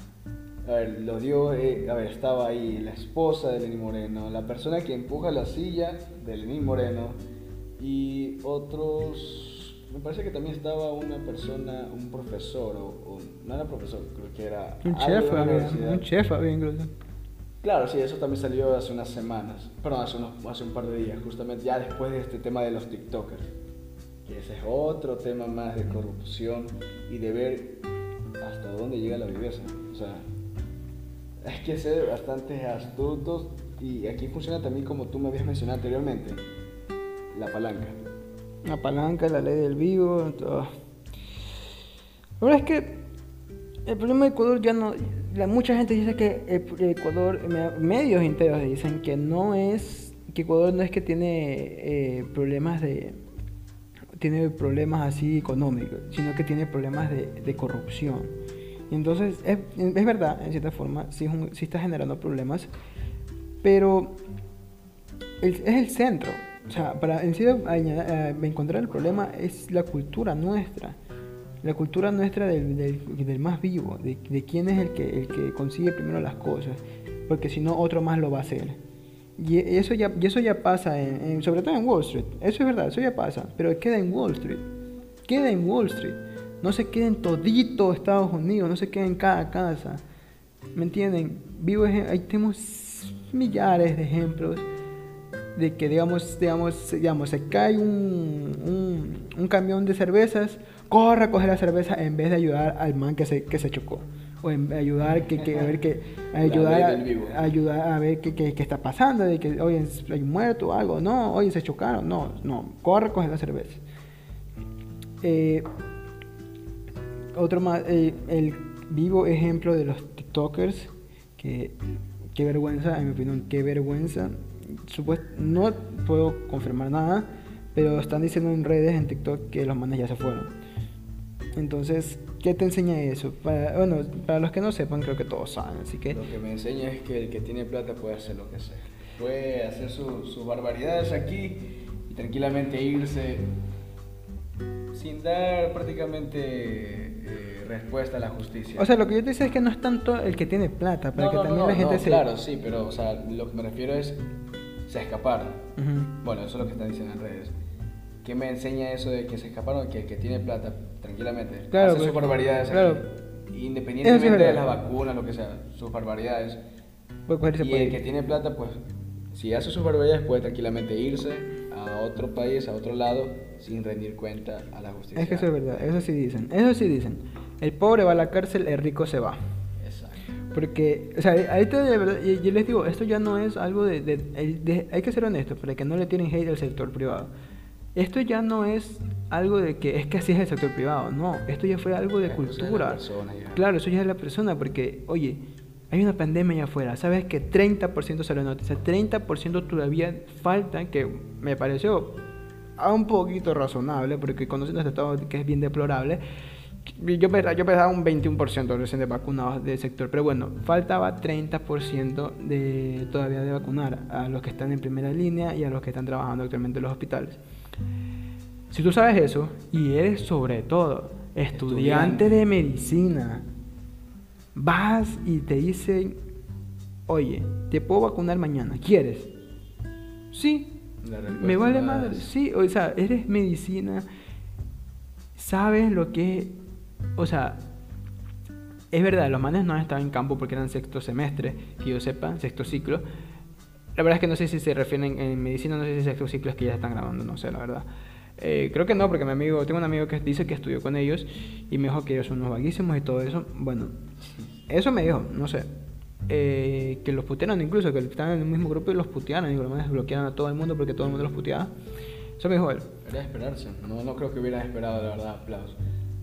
A ver, lo dio, eh, a ver, estaba ahí la esposa de Lenín Moreno, la persona que empuja la silla de Lenín Moreno y otros me parece que también estaba una persona, un profesor, o, no era profesor, creo que era... Un chef, un chef había incluso. Claro, sí, eso también salió hace unas semanas, perdón, hace, hace un par de días, justamente ya después de este tema de los TikTokers, que ese es otro tema más de corrupción y de ver hasta dónde llega la viveza. O sea, hay que ser bastante astutos y aquí funciona también como tú me habías mencionado anteriormente, la palanca la palanca, la ley del vivo, todo. La verdad es que el problema de Ecuador ya no. mucha gente dice que Ecuador, medios enteros dicen que no es. que Ecuador no es que tiene eh, problemas de. tiene problemas así económicos, sino que tiene problemas de, corrupción. Y entonces, es, verdad, en cierta forma, sí está generando problemas, pero es el centro. O sea, para en serio eh, encontrar el problema es la cultura nuestra. La cultura nuestra del, del, más vivo, de, de, quién es el que, el que consigue primero las cosas, porque si no otro más lo va a hacer. Y eso ya, y eso ya pasa, en, sobre todo en Wall Street. Eso es verdad, eso ya pasa, pero queda en Wall Street. Queda en Wall Street. No se queda en todito Estados Unidos, no se queda en cada casa. ¿Me entienden? Vivo, ahí tenemos millares de ejemplos de que digamos, digamos, digamos se cae un, un, camión de cervezas, corre a coger la cerveza en vez de ayudar al man que se, que se chocó. O en ayudar que, que a ver que ayudar a, ayudar a ver qué, qué, está pasando, de que oye hay un muerto o algo, no, oye se chocaron, no, no, corre a coger la cerveza. Eh, otro más, eh, el vivo ejemplo de los TikTokers, que qué vergüenza, en mi opinión, qué vergüenza no puedo confirmar nada, pero están diciendo en redes, en TikTok, que los manes ya se fueron. Entonces, ¿qué te enseña eso? Para, bueno, para los que no sepan, creo que todos saben, así que... Lo que me enseña es que el que tiene plata puede hacer lo que sea. Puede hacer sus barbaridades aquí y tranquilamente irse sin dar prácticamente eh, respuesta a la justicia. O sea, lo que yo te digo es que no es tanto el que tiene plata, para que también la gente se... Claro, sí, pero o sea, lo que me refiero es se escaparon. Bueno, eso es lo que están diciendo en redes. ¿Qué me enseña eso de que se escaparon? Que el que tiene plata, tranquilamente, claro, hace sus pues, barbaridades claro. Independientemente de las vacunas, lo que sea, sus barbaridades. y el que tiene plata, pues, si hace sus barbaridades, puede tranquilamente irse a otro país, a otro lado, sin rendir cuenta a la justicia. Es que eso es verdad, eso sí dicen. Eso sí dicen. El pobre va a la cárcel, el rico se va. Porque, o sea, ahí te, de verdad, yo les digo, esto ya no es algo de, Hay que ser honestos, para que no le tienen hate al sector privado. Esto ya no es algo de que es que así es el sector privado, no. Esto ya fue algo de cultura. claro, eso ya es la persona, porque, oye, hay una pandemia allá afuera. Sabes que 30% salió noticia, 30% todavía falta, que me pareció a un poquito razonable, porque conociendo este estado que es bien deplorable yo, pensaba, yo pensaba un 21% recién de vacunados del sector, pero bueno, faltaba 30% de, todavía de vacunar a los que están en primera línea y a los que están trabajando actualmente en los hospitales. Si tú sabes eso y eres sobre todo estudiante, de medicina, vas y te dicen, oye, te puedo vacunar mañana, ¿quieres? Sí, me vale madre, sí, o sea, eres medicina, sabes lo que o sea, es verdad, los manes no han estado en campo porque eran sexto semestre, que yo sepa, sexto ciclo. La verdad es que no sé si se refieren en medicina, no sé si sexto ciclo es que ya están grabando, no sé, la verdad. Eh, creo que no, porque mi amigo, tengo un amigo que dice que estudió con ellos y me dijo que ellos son unos vaguísimos y todo eso. Bueno, eso me dijo, no sé. Eh, que los putearon incluso, que estaban en el mismo grupo y los putearon y lo demás bloquearon a todo el mundo porque todo el mundo los puteaba. Eso me dijo él. Era de esperarse, no, no creo que hubieran esperado de verdad aplausos.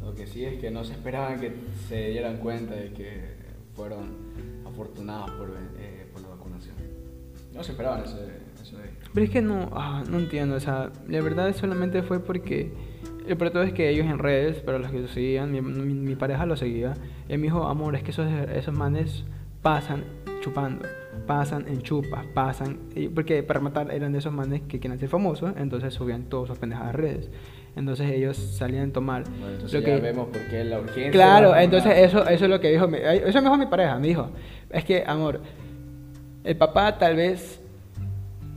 Lo que sí es que no se esperaban que se dieran cuenta de que fueron afortunados por, eh, por la vacunación. No se esperaban eso de, eso. Pero es que no, ah, no entiendo, o sea, la verdad solamente fue porque el todo es que ellos en redes, para los que lo seguían, mi, mi, mi pareja lo seguía, y me dijo, amor, es que esos, esos manes pasan chupando, pasan en chupas, pasan, porque para matar eran de esos manes que quieren ser famosos, entonces subían todas sus pendejadas a redes. Entonces ellos salían a tomar. Bueno, entonces lo ya que- vemos por qué la urgencia. Claro, vacunar. entonces eso, eso es lo que dijo, mi- eso me dijo mi pareja, me dijo, es que, amor, el papá tal vez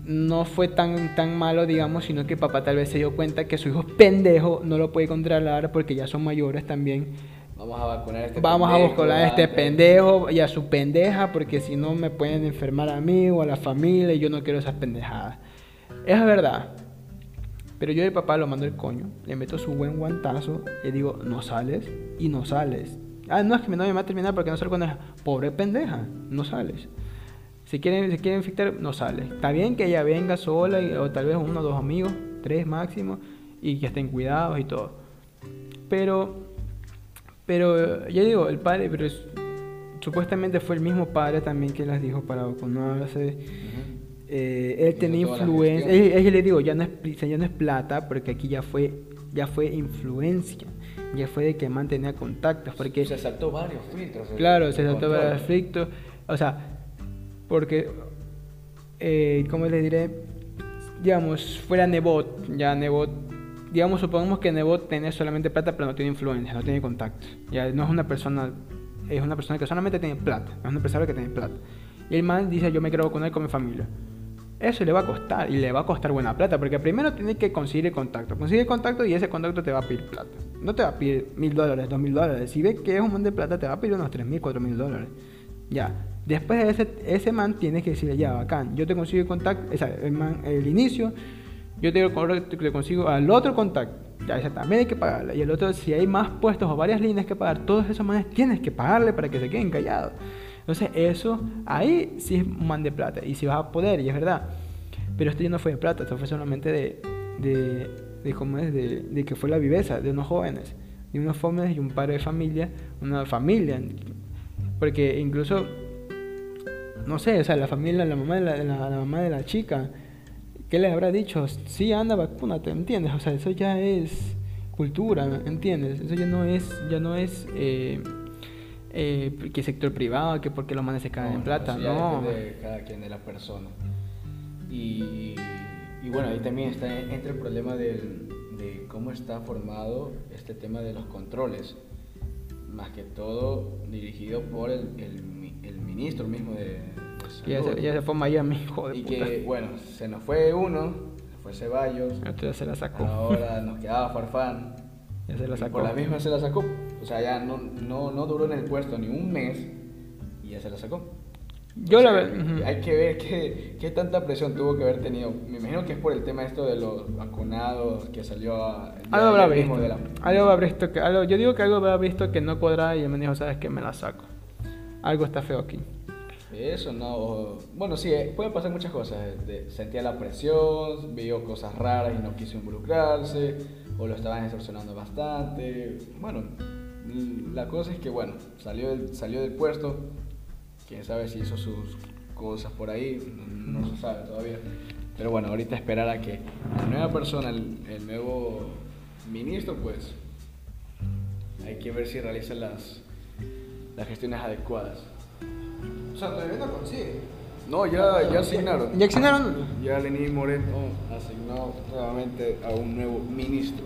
no fue tan, tan malo, digamos, sino que el papá tal vez se dio cuenta que su hijo es pendejo, no lo puede controlar porque ya son mayores también. Vamos a vacunar a este Vamos a pendejo buscar a este antes. pendejo y a su pendeja porque si no me pueden enfermar a mí o a la familia y yo no quiero esas pendejadas. Es verdad. Pero yo el papá lo mando el coño, le meto su buen guantazo y digo, no sales y no sales. Ah, no, es que mi novia me va a terminar porque no salgo con ella. Pobre pendeja, no sales. Si quieren, si quieren infectar, no sale. Está bien que ella venga sola o tal vez uno o dos amigos, tres máximo, y que estén cuidados y todo. Pero, pero ya digo, el padre, pero es- supuestamente fue el mismo padre también que las dijo para vacunarse. Ujú. Eh, él tenía influencia. gestión. Es que le digo, ya no, es, ya no es plata, porque aquí ya fue, ya fue influencia. Ya fue de que mantenía contactos. Porque Se saltó varios filtros. Claro, se de control. conflicto. O sea, porque, eh, ¿cómo les diré? Digamos, fuera Nebot, ya Nebot, digamos, supongamos que Nebot tiene solamente plata, pero no tiene influencia, no tiene contacto. Ya no es una persona, es una persona que solamente tiene plata, es un empresario que tiene plata. Y el man dice, yo me quiero vacunar con mi familia. Eso le va a costar, y le va a costar buena plata, porque primero tiene que conseguir el contacto. Consigue el contacto y ese contacto te va a pedir plata. No te va a pedir mil dólares, dos mil dólares. Si ve que es un man de plata, te va a pedir unos tres mil, cuatro mil dólares. Ya. Después de ese, ese man tienes que decirle, ya, bacán, yo te consigo el contacto, o sea, el, man, el inicio, yo te, le consigo al otro contacto. Ya, esa también hay que pagarle. Y el otro, si hay más puestos o varias líneas que pagar, todos esos manes tienes que pagarle para que se queden callados. Entonces, eso, ahí sí es un man de plata. Y si vas a poder, y es verdad. Pero esto ya no fue de plata, esto fue solamente de, de, de ¿cómo es? De, de que fue la viveza de unos jóvenes. De unos jóvenes y un padre de familia, una familia. Porque incluso, no sé, o sea, la familia, la mamá de la mamá de la chica, ¿qué les habrá dicho? Sí, anda, vacúnate, ¿entiendes? O sea, eso ya es cultura, ¿entiendes? Eso ya no es, ya no es eh, eh, que sector privado, que porque los manes se caen en plata, no. de cada quien, de la persona. Y, y bueno, ahí también está, entra el problema del- de cómo está formado este tema de los controles. Más que todo dirigido por el, el el ministro mismo de, de ya, se, ya se fue a Miami, hijo de Y puta. que, bueno, se nos fue uno, se fue Ceballos, ya se la sacó. ahora nos quedaba Farfán. Ya se la y sacó. por la misma se la sacó. O sea, ya no, no, no duró en el puesto ni un mes y ya se la sacó. Yo O la sea, verdad. ujú. Hay que ver qué, qué tanta presión tuvo que haber tenido. Me imagino que es por el tema esto de los vacunados que salió a, Algo habrá visto. de la- Algo habrá visto que. Algo, yo digo que algo habrá visto que no cuadra y el man dijo, ¿sabes qué? Me la saco. Algo está feo aquí. Eso no. Bueno, sí, eh, pueden pasar muchas cosas. de- sentía la presión, vio cosas raras y no quiso involucrarse, o lo estaban extorsionando bastante. Bueno, la cosa es que, bueno, salió del, salió del puesto. Quién sabe si hizo sus cosas por ahí, no, no se sabe todavía. Pero bueno, ahorita esperar a que la nueva persona, el, el nuevo ministro, pues hay que ver si realiza las, las gestiones adecuadas. O sea, todavía no consigue. No, ya, ya asignaron. ¿Ya asignaron? Ya Lenín Moreno asignó nuevamente a un nuevo ministro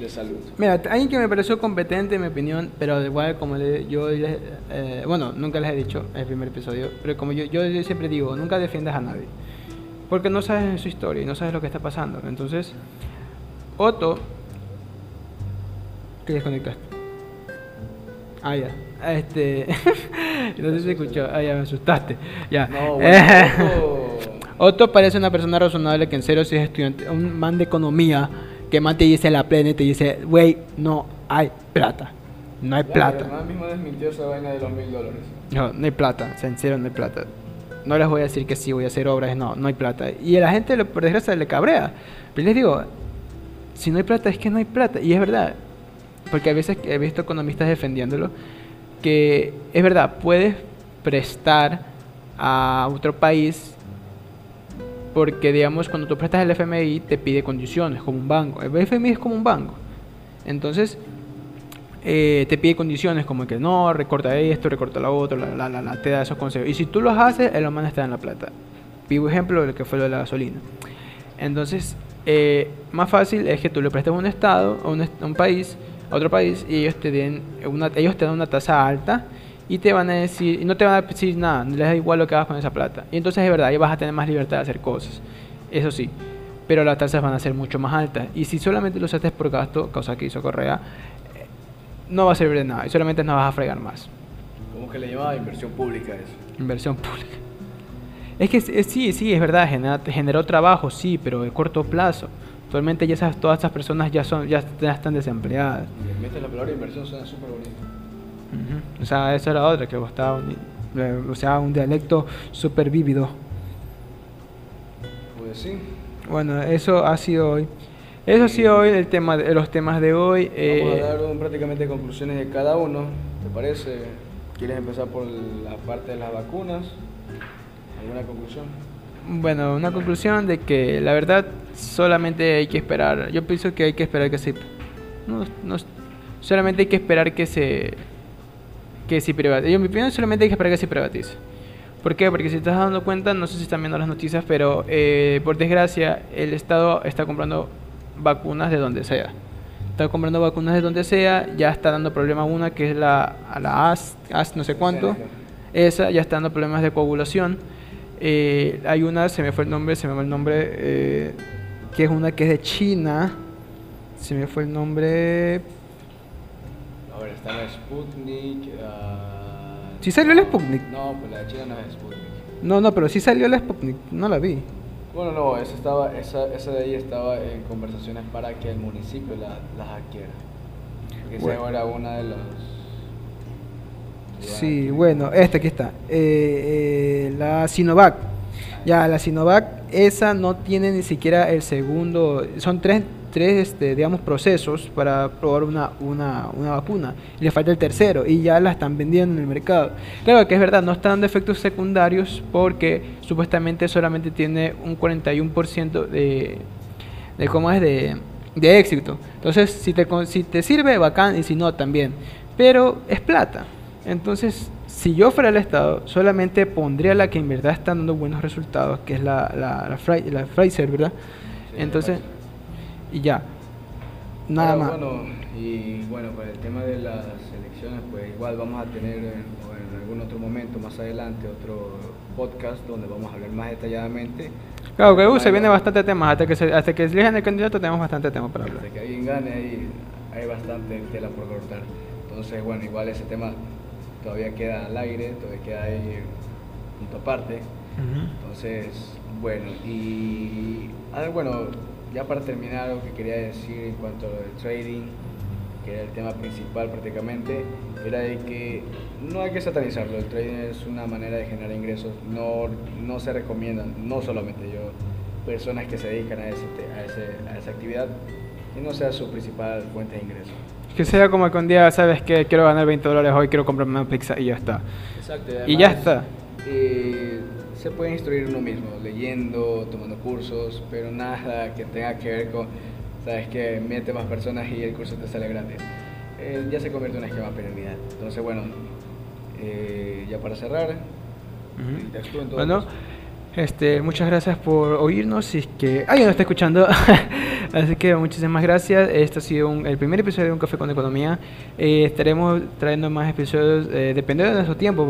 de salud. Mira, alguien que me pareció competente, en mi opinión, pero igual como le- yo les, eh, bueno, nunca les he dicho en el primer episodio, pero como yo, yo siempre digo, nunca defiendas a nadie, porque no sabes su historia y no sabes lo que está pasando. Entonces, Otto, ¿qué desconectaste? Ah, ya. Este, no sé si escuchó, ah, ya me asustaste. Ya. No, bueno, Otto parece una persona razonable que en serio si es estudiante, un man de economía que man te dice la plena y te dice, güey, no hay plata. No hay plata. Mismo desmintió esa vaina de los mil dólares. No, no hay plata, sincero, no hay plata. No les voy a decir que sí, voy a hacer obras, no, no hay plata. Y a la gente, por desgracia, le cabrea. Pero les digo, si no hay plata, es que no hay plata. Y es verdad, porque a veces he visto economistas defendiéndolo, que es verdad, puedes prestar a otro país porque, digamos, cuando tú prestas el FMI te pide condiciones, como un banco. El FMI es como un banco. Entonces, eh, te pide condiciones como que no, recorta esto, recorta lo otro, la, la, la, te da esos consejos. Y si tú los haces, el humano está en la plata. Vivo ejemplo de lo que fue lo de la gasolina. Entonces, eh, más fácil es que tú le prestes a un estado, a un, a un país, a otro país, y ellos te den una, ellos te dan una tasa alta y te van a decir, no te van a decir nada, les da igual lo que hagas con esa plata. Y entonces es verdad, ahí vas a tener más libertad de hacer cosas. Eso sí, pero las tasas van a ser mucho más altas. Y si solamente lo haces por gasto, cosa que hizo Correa, no va a servir de nada y solamente nos vas a fregar más. ¿Cómo que le llamaba inversión pública eso? Inversión pública. Es que sí, sí, es verdad, generó trabajo, sí, pero de corto plazo. Actualmente ya esas, todas estas personas ya son ya, están desempleadas. La palabra inversión suena súper bonito. O sea, esa era otra que gustaba, o sea, un dialecto súper vívido. Pues sí. Bueno, eso ha sido hoy. Eso ha sido hoy el tema de, los temas de hoy. Vamos a eh, dar prácticamente conclusiones de cada uno, ¿te parece? ¿Quieres empezar por la parte de las vacunas? ¿Alguna conclusión? Bueno, una conclusión de que la verdad solamente hay que esperar. Yo pienso que hay que esperar que se. No, no, solamente hay que esperar que se. Que se privatice. Yo, mi opinión, solamente que esperar que se privatice. ¿Por qué? Porque si estás dando cuenta, no sé si están viendo las noticias, pero eh, por desgracia, el Estado está comprando vacunas de donde sea. Está comprando vacunas de donde sea, ya está dando problema una que es la, la AS, AS no sé cuánto. Esa ya está dando problemas de coagulación. Eh, hay una, se me fue el nombre, se me fue el nombre, eh, que es una que es de China. Se me fue el nombre. Está la Sputnik. Uh, ¿Sí salió la Sputnik? No, pues la de China no es Sputnik. No, no, pero sí salió la Sputnik, no la vi. Bueno, no, esa, estaba, esa, esa de ahí estaba en conversaciones para que el municipio la, la adquiera. Porque esa era una de los... Sí, bueno, esta aquí está. Eh, eh, la Sinovac. Ya, la Sinovac, esa no tiene ni siquiera el segundo. Son tres tres, este, digamos, procesos para probar una, una, una, vacuna. Y le falta el tercero y ya la están vendiendo en el mercado. Claro que es verdad, no están dando efectos secundarios porque supuestamente solamente tiene un 41% de, de, ¿cómo es? De, de éxito. Entonces, si te, si te sirve, bacán, y si no, también. Pero es plata. Entonces, si yo fuera el Estado, solamente pondría la que en verdad está dando buenos resultados, que es la, la, la, Pfizer, ¿verdad? Entonces y ya. Nada más. Bueno, y bueno, pues el tema de las elecciones, pues igual vamos a tener en, algún otro momento más adelante otro podcast donde vamos a hablar más detalladamente. Claro, que uh, se viene bastante temas, hasta que se, hasta que elijan el candidato tenemos bastante tema para hablar. Hasta que alguien gane hay, hay bastante tela por cortar. Entonces, bueno, igual ese tema todavía queda al aire, todavía queda ahí punto aparte. Entonces, bueno, y ah, bueno, ya para terminar, algo que quería decir en cuanto al trading, que era el tema principal prácticamente, era de que no hay que satanizarlo, el trading es una manera de generar ingresos, no, no se recomiendan, no solamente yo, personas que se dedican a, ese, a, ese, a esa actividad, y no sea su principal fuente de ingresos. Que sea como que un día sabes que quiero ganar 20 dólares hoy, quiero comprarme una pizza y ya está. Exacto. Y, ya está. Eh, se puede instruir uno mismo, leyendo, tomando cursos, pero nada que tenga que ver con, sabes que mete más personas y el curso te sale gratis. Eh, ya se convierte en un esquema piramidal. Entonces, bueno, eh, ya para cerrar, bueno, este, muchas gracias por oírnos. Y es que alguien nos está escuchando. Así que muchísimas gracias. Este ha sido el primer episodio de Un Café con Economía. Eh, estaremos trayendo más episodios eh, dependiendo de nuestro tiempo,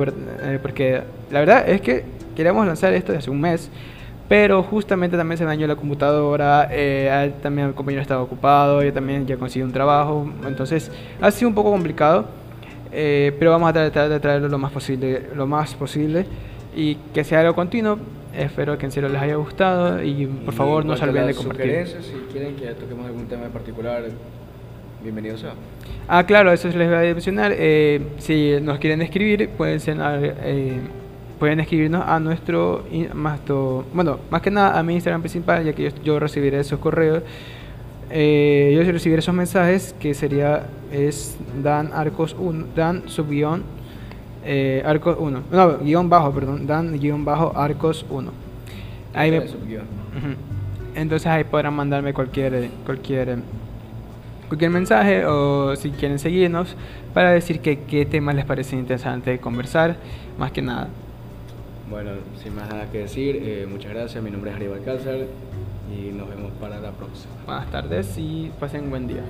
porque la verdad es que queríamos lanzar esto hace un mes, pero justamente también se dañó la computadora, eh, también el compañero estaba ocupado, yo también ya conseguí un trabajo, entonces ha sido un poco complicado, eh, pero vamos a tratar de traerlo lo más posible, lo más posible y que sea algo continuo Espero que en serio les haya gustado y por favor no se olviden de compartir. Si quieren que toquemos algún tema en particular, bienvenidos a. Ah, claro, eso les voy a mencionar. Eh, si nos quieren escribir, pueden ser, eh, pueden escribirnos a nuestro, más bueno, más que nada a mi Instagram principal, ya que yo, yo recibiré esos correos. Eh, yo recibiré esos mensajes que sería es Dan Arcos 1, Dan subguión eh, Arcos 1, no, guion bajo, perdón, Dan guion bajo Arcos 1. Ahí me, Entonces ahí podrán mandarme cualquier, cualquier, cualquier mensaje o si quieren seguirnos para decir que qué temas les parece interesante conversar, más que nada. Bueno, sin más nada que decir, eh, muchas gracias. Mi nombre es Aníbal Alcázar y nos vemos para la próxima. Buenas tardes y pasen un buen día.